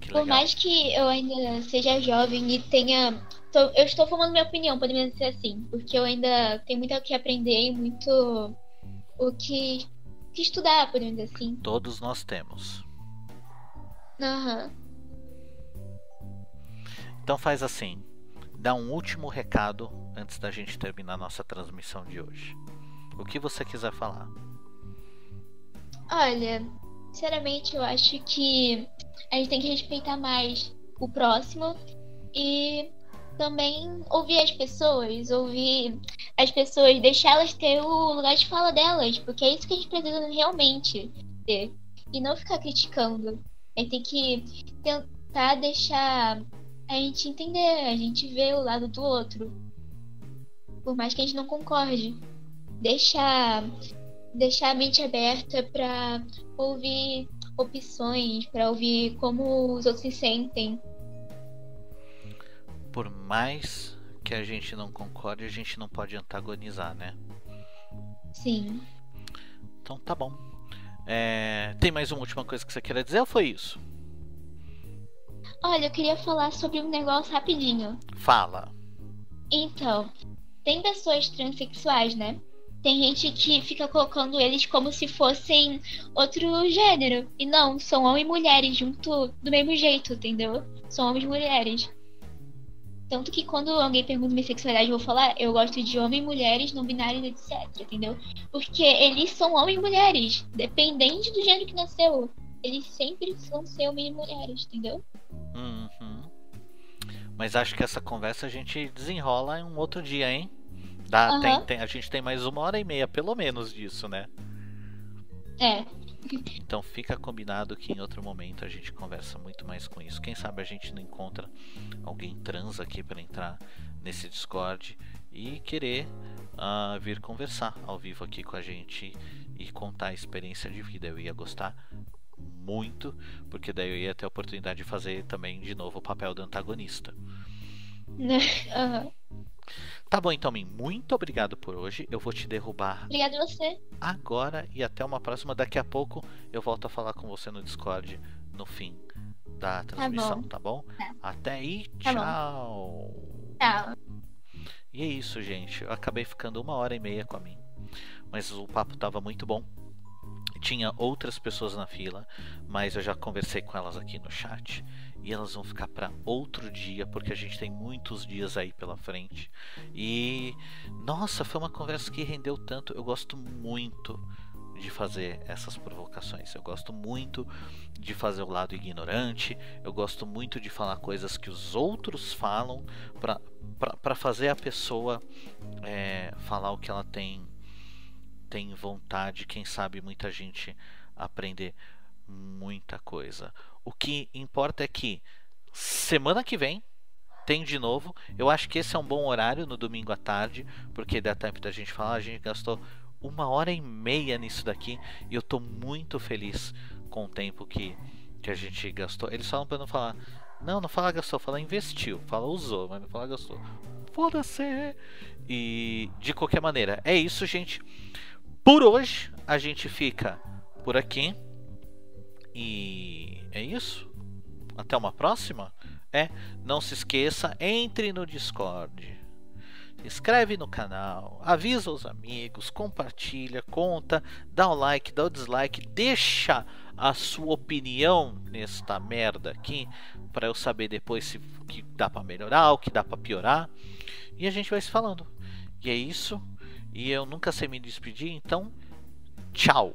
Que Por mais que eu ainda seja jovem e tenha. Tô- eu estou formando minha opinião, podemos dizer assim. Porque eu ainda tenho muito o que aprender e muito o que, que estudar, podemos dizer assim. Todos nós temos. Aham. Então faz assim, dá um último recado antes da gente terminar nossa transmissão de hoje. O que você quiser falar. Olha, sinceramente, eu acho que a gente tem que respeitar mais o próximo e também ouvir as pessoas, ouvir as pessoas, deixá-las ter o lugar de fala delas, porque é isso que a gente precisa realmente ter. E não ficar criticando. A gente tem que tentar deixar a gente entender, a gente ver o lado do outro. Por mais que a gente não concorde. Deixar deixar a mente aberta para ouvir opções, para ouvir como os outros se sentem. Por mais que a gente não concorde, a gente não pode antagonizar, né? Sim. Então tá bom. É, Tem mais uma última coisa que você queira dizer ou foi isso? Olha, eu queria falar sobre um negócio rapidinho. Fala. Então, tem pessoas transexuais, né? Tem gente que fica colocando eles como se fossem outro gênero. E não, são homens e mulheres junto do mesmo jeito, entendeu? São homens e mulheres. Tanto que quando alguém pergunta minha sexualidade, eu vou falar, eu gosto de homens e mulheres, não binários, etc, entendeu? Porque eles são homens e mulheres, dependente do gênero que nasceu. Eles sempre vão ser homens e mulheres, entendeu? Uhum. Mas acho que essa conversa a gente desenrola em um outro dia, hein? Dá, Aham. tem- tem- a gente tem mais uma hora e meia, pelo menos, disso, né? É, Então fica combinado que em outro momento a gente conversa muito mais com isso. Quem sabe a gente não encontra alguém trans aqui para entrar nesse Discord e querer ah, vir conversar ao vivo aqui com a gente e contar a experiência de vida. Eu ia gostar muito, porque daí eu ia ter a oportunidade de fazer também de novo o papel do antagonista. <laughs> né? Tá bom, então, Min, muito obrigado por hoje. Eu vou te derrubar Obrigada a você. agora e até uma próxima. Daqui a pouco eu volto a falar com você no Discord no fim da transmissão, tá bom? Tá. Até aí, Tá bom. tchau! Tchau. E é isso, gente. Eu acabei ficando uma hora e meia com a mim. Mas o papo tava muito bom. Tinha outras pessoas na fila, mas eu já conversei com elas aqui no chat. E elas vão ficar para outro dia, porque a gente tem muitos dias aí pela frente. E nossa, foi uma conversa que rendeu tanto. Eu gosto muito de fazer essas provocações. Eu gosto muito de fazer o lado ignorante. Eu gosto muito de falar coisas que os outros falam para fazer a pessoa é, falar o que ela tem tem vontade. Quem sabe muita gente aprender muita coisa. O que importa é que semana que vem tem de novo. Eu acho que esse é um bom horário no domingo à tarde, porque dá tempo da gente falar. A gente gastou uma hora e meia nisso daqui e eu tô muito feliz com o tempo que, que a gente gastou. Eles falam para não falar, não, não fala gastou, fala investiu, fala usou, mas não fala gastou. Foda-se! E de qualquer maneira, é isso, gente. Por hoje a gente fica por aqui. E é isso. Até uma próxima. É, não se esqueça, entre no Discord. Inscreve no canal, avisa os amigos, compartilha, conta, dá o like, dá o dislike, deixa a sua opinião nesta merda aqui para eu saber depois se que dá para melhorar, o que dá para piorar. E a gente vai se falando. E é isso. E eu nunca sei me despedir, então tchau.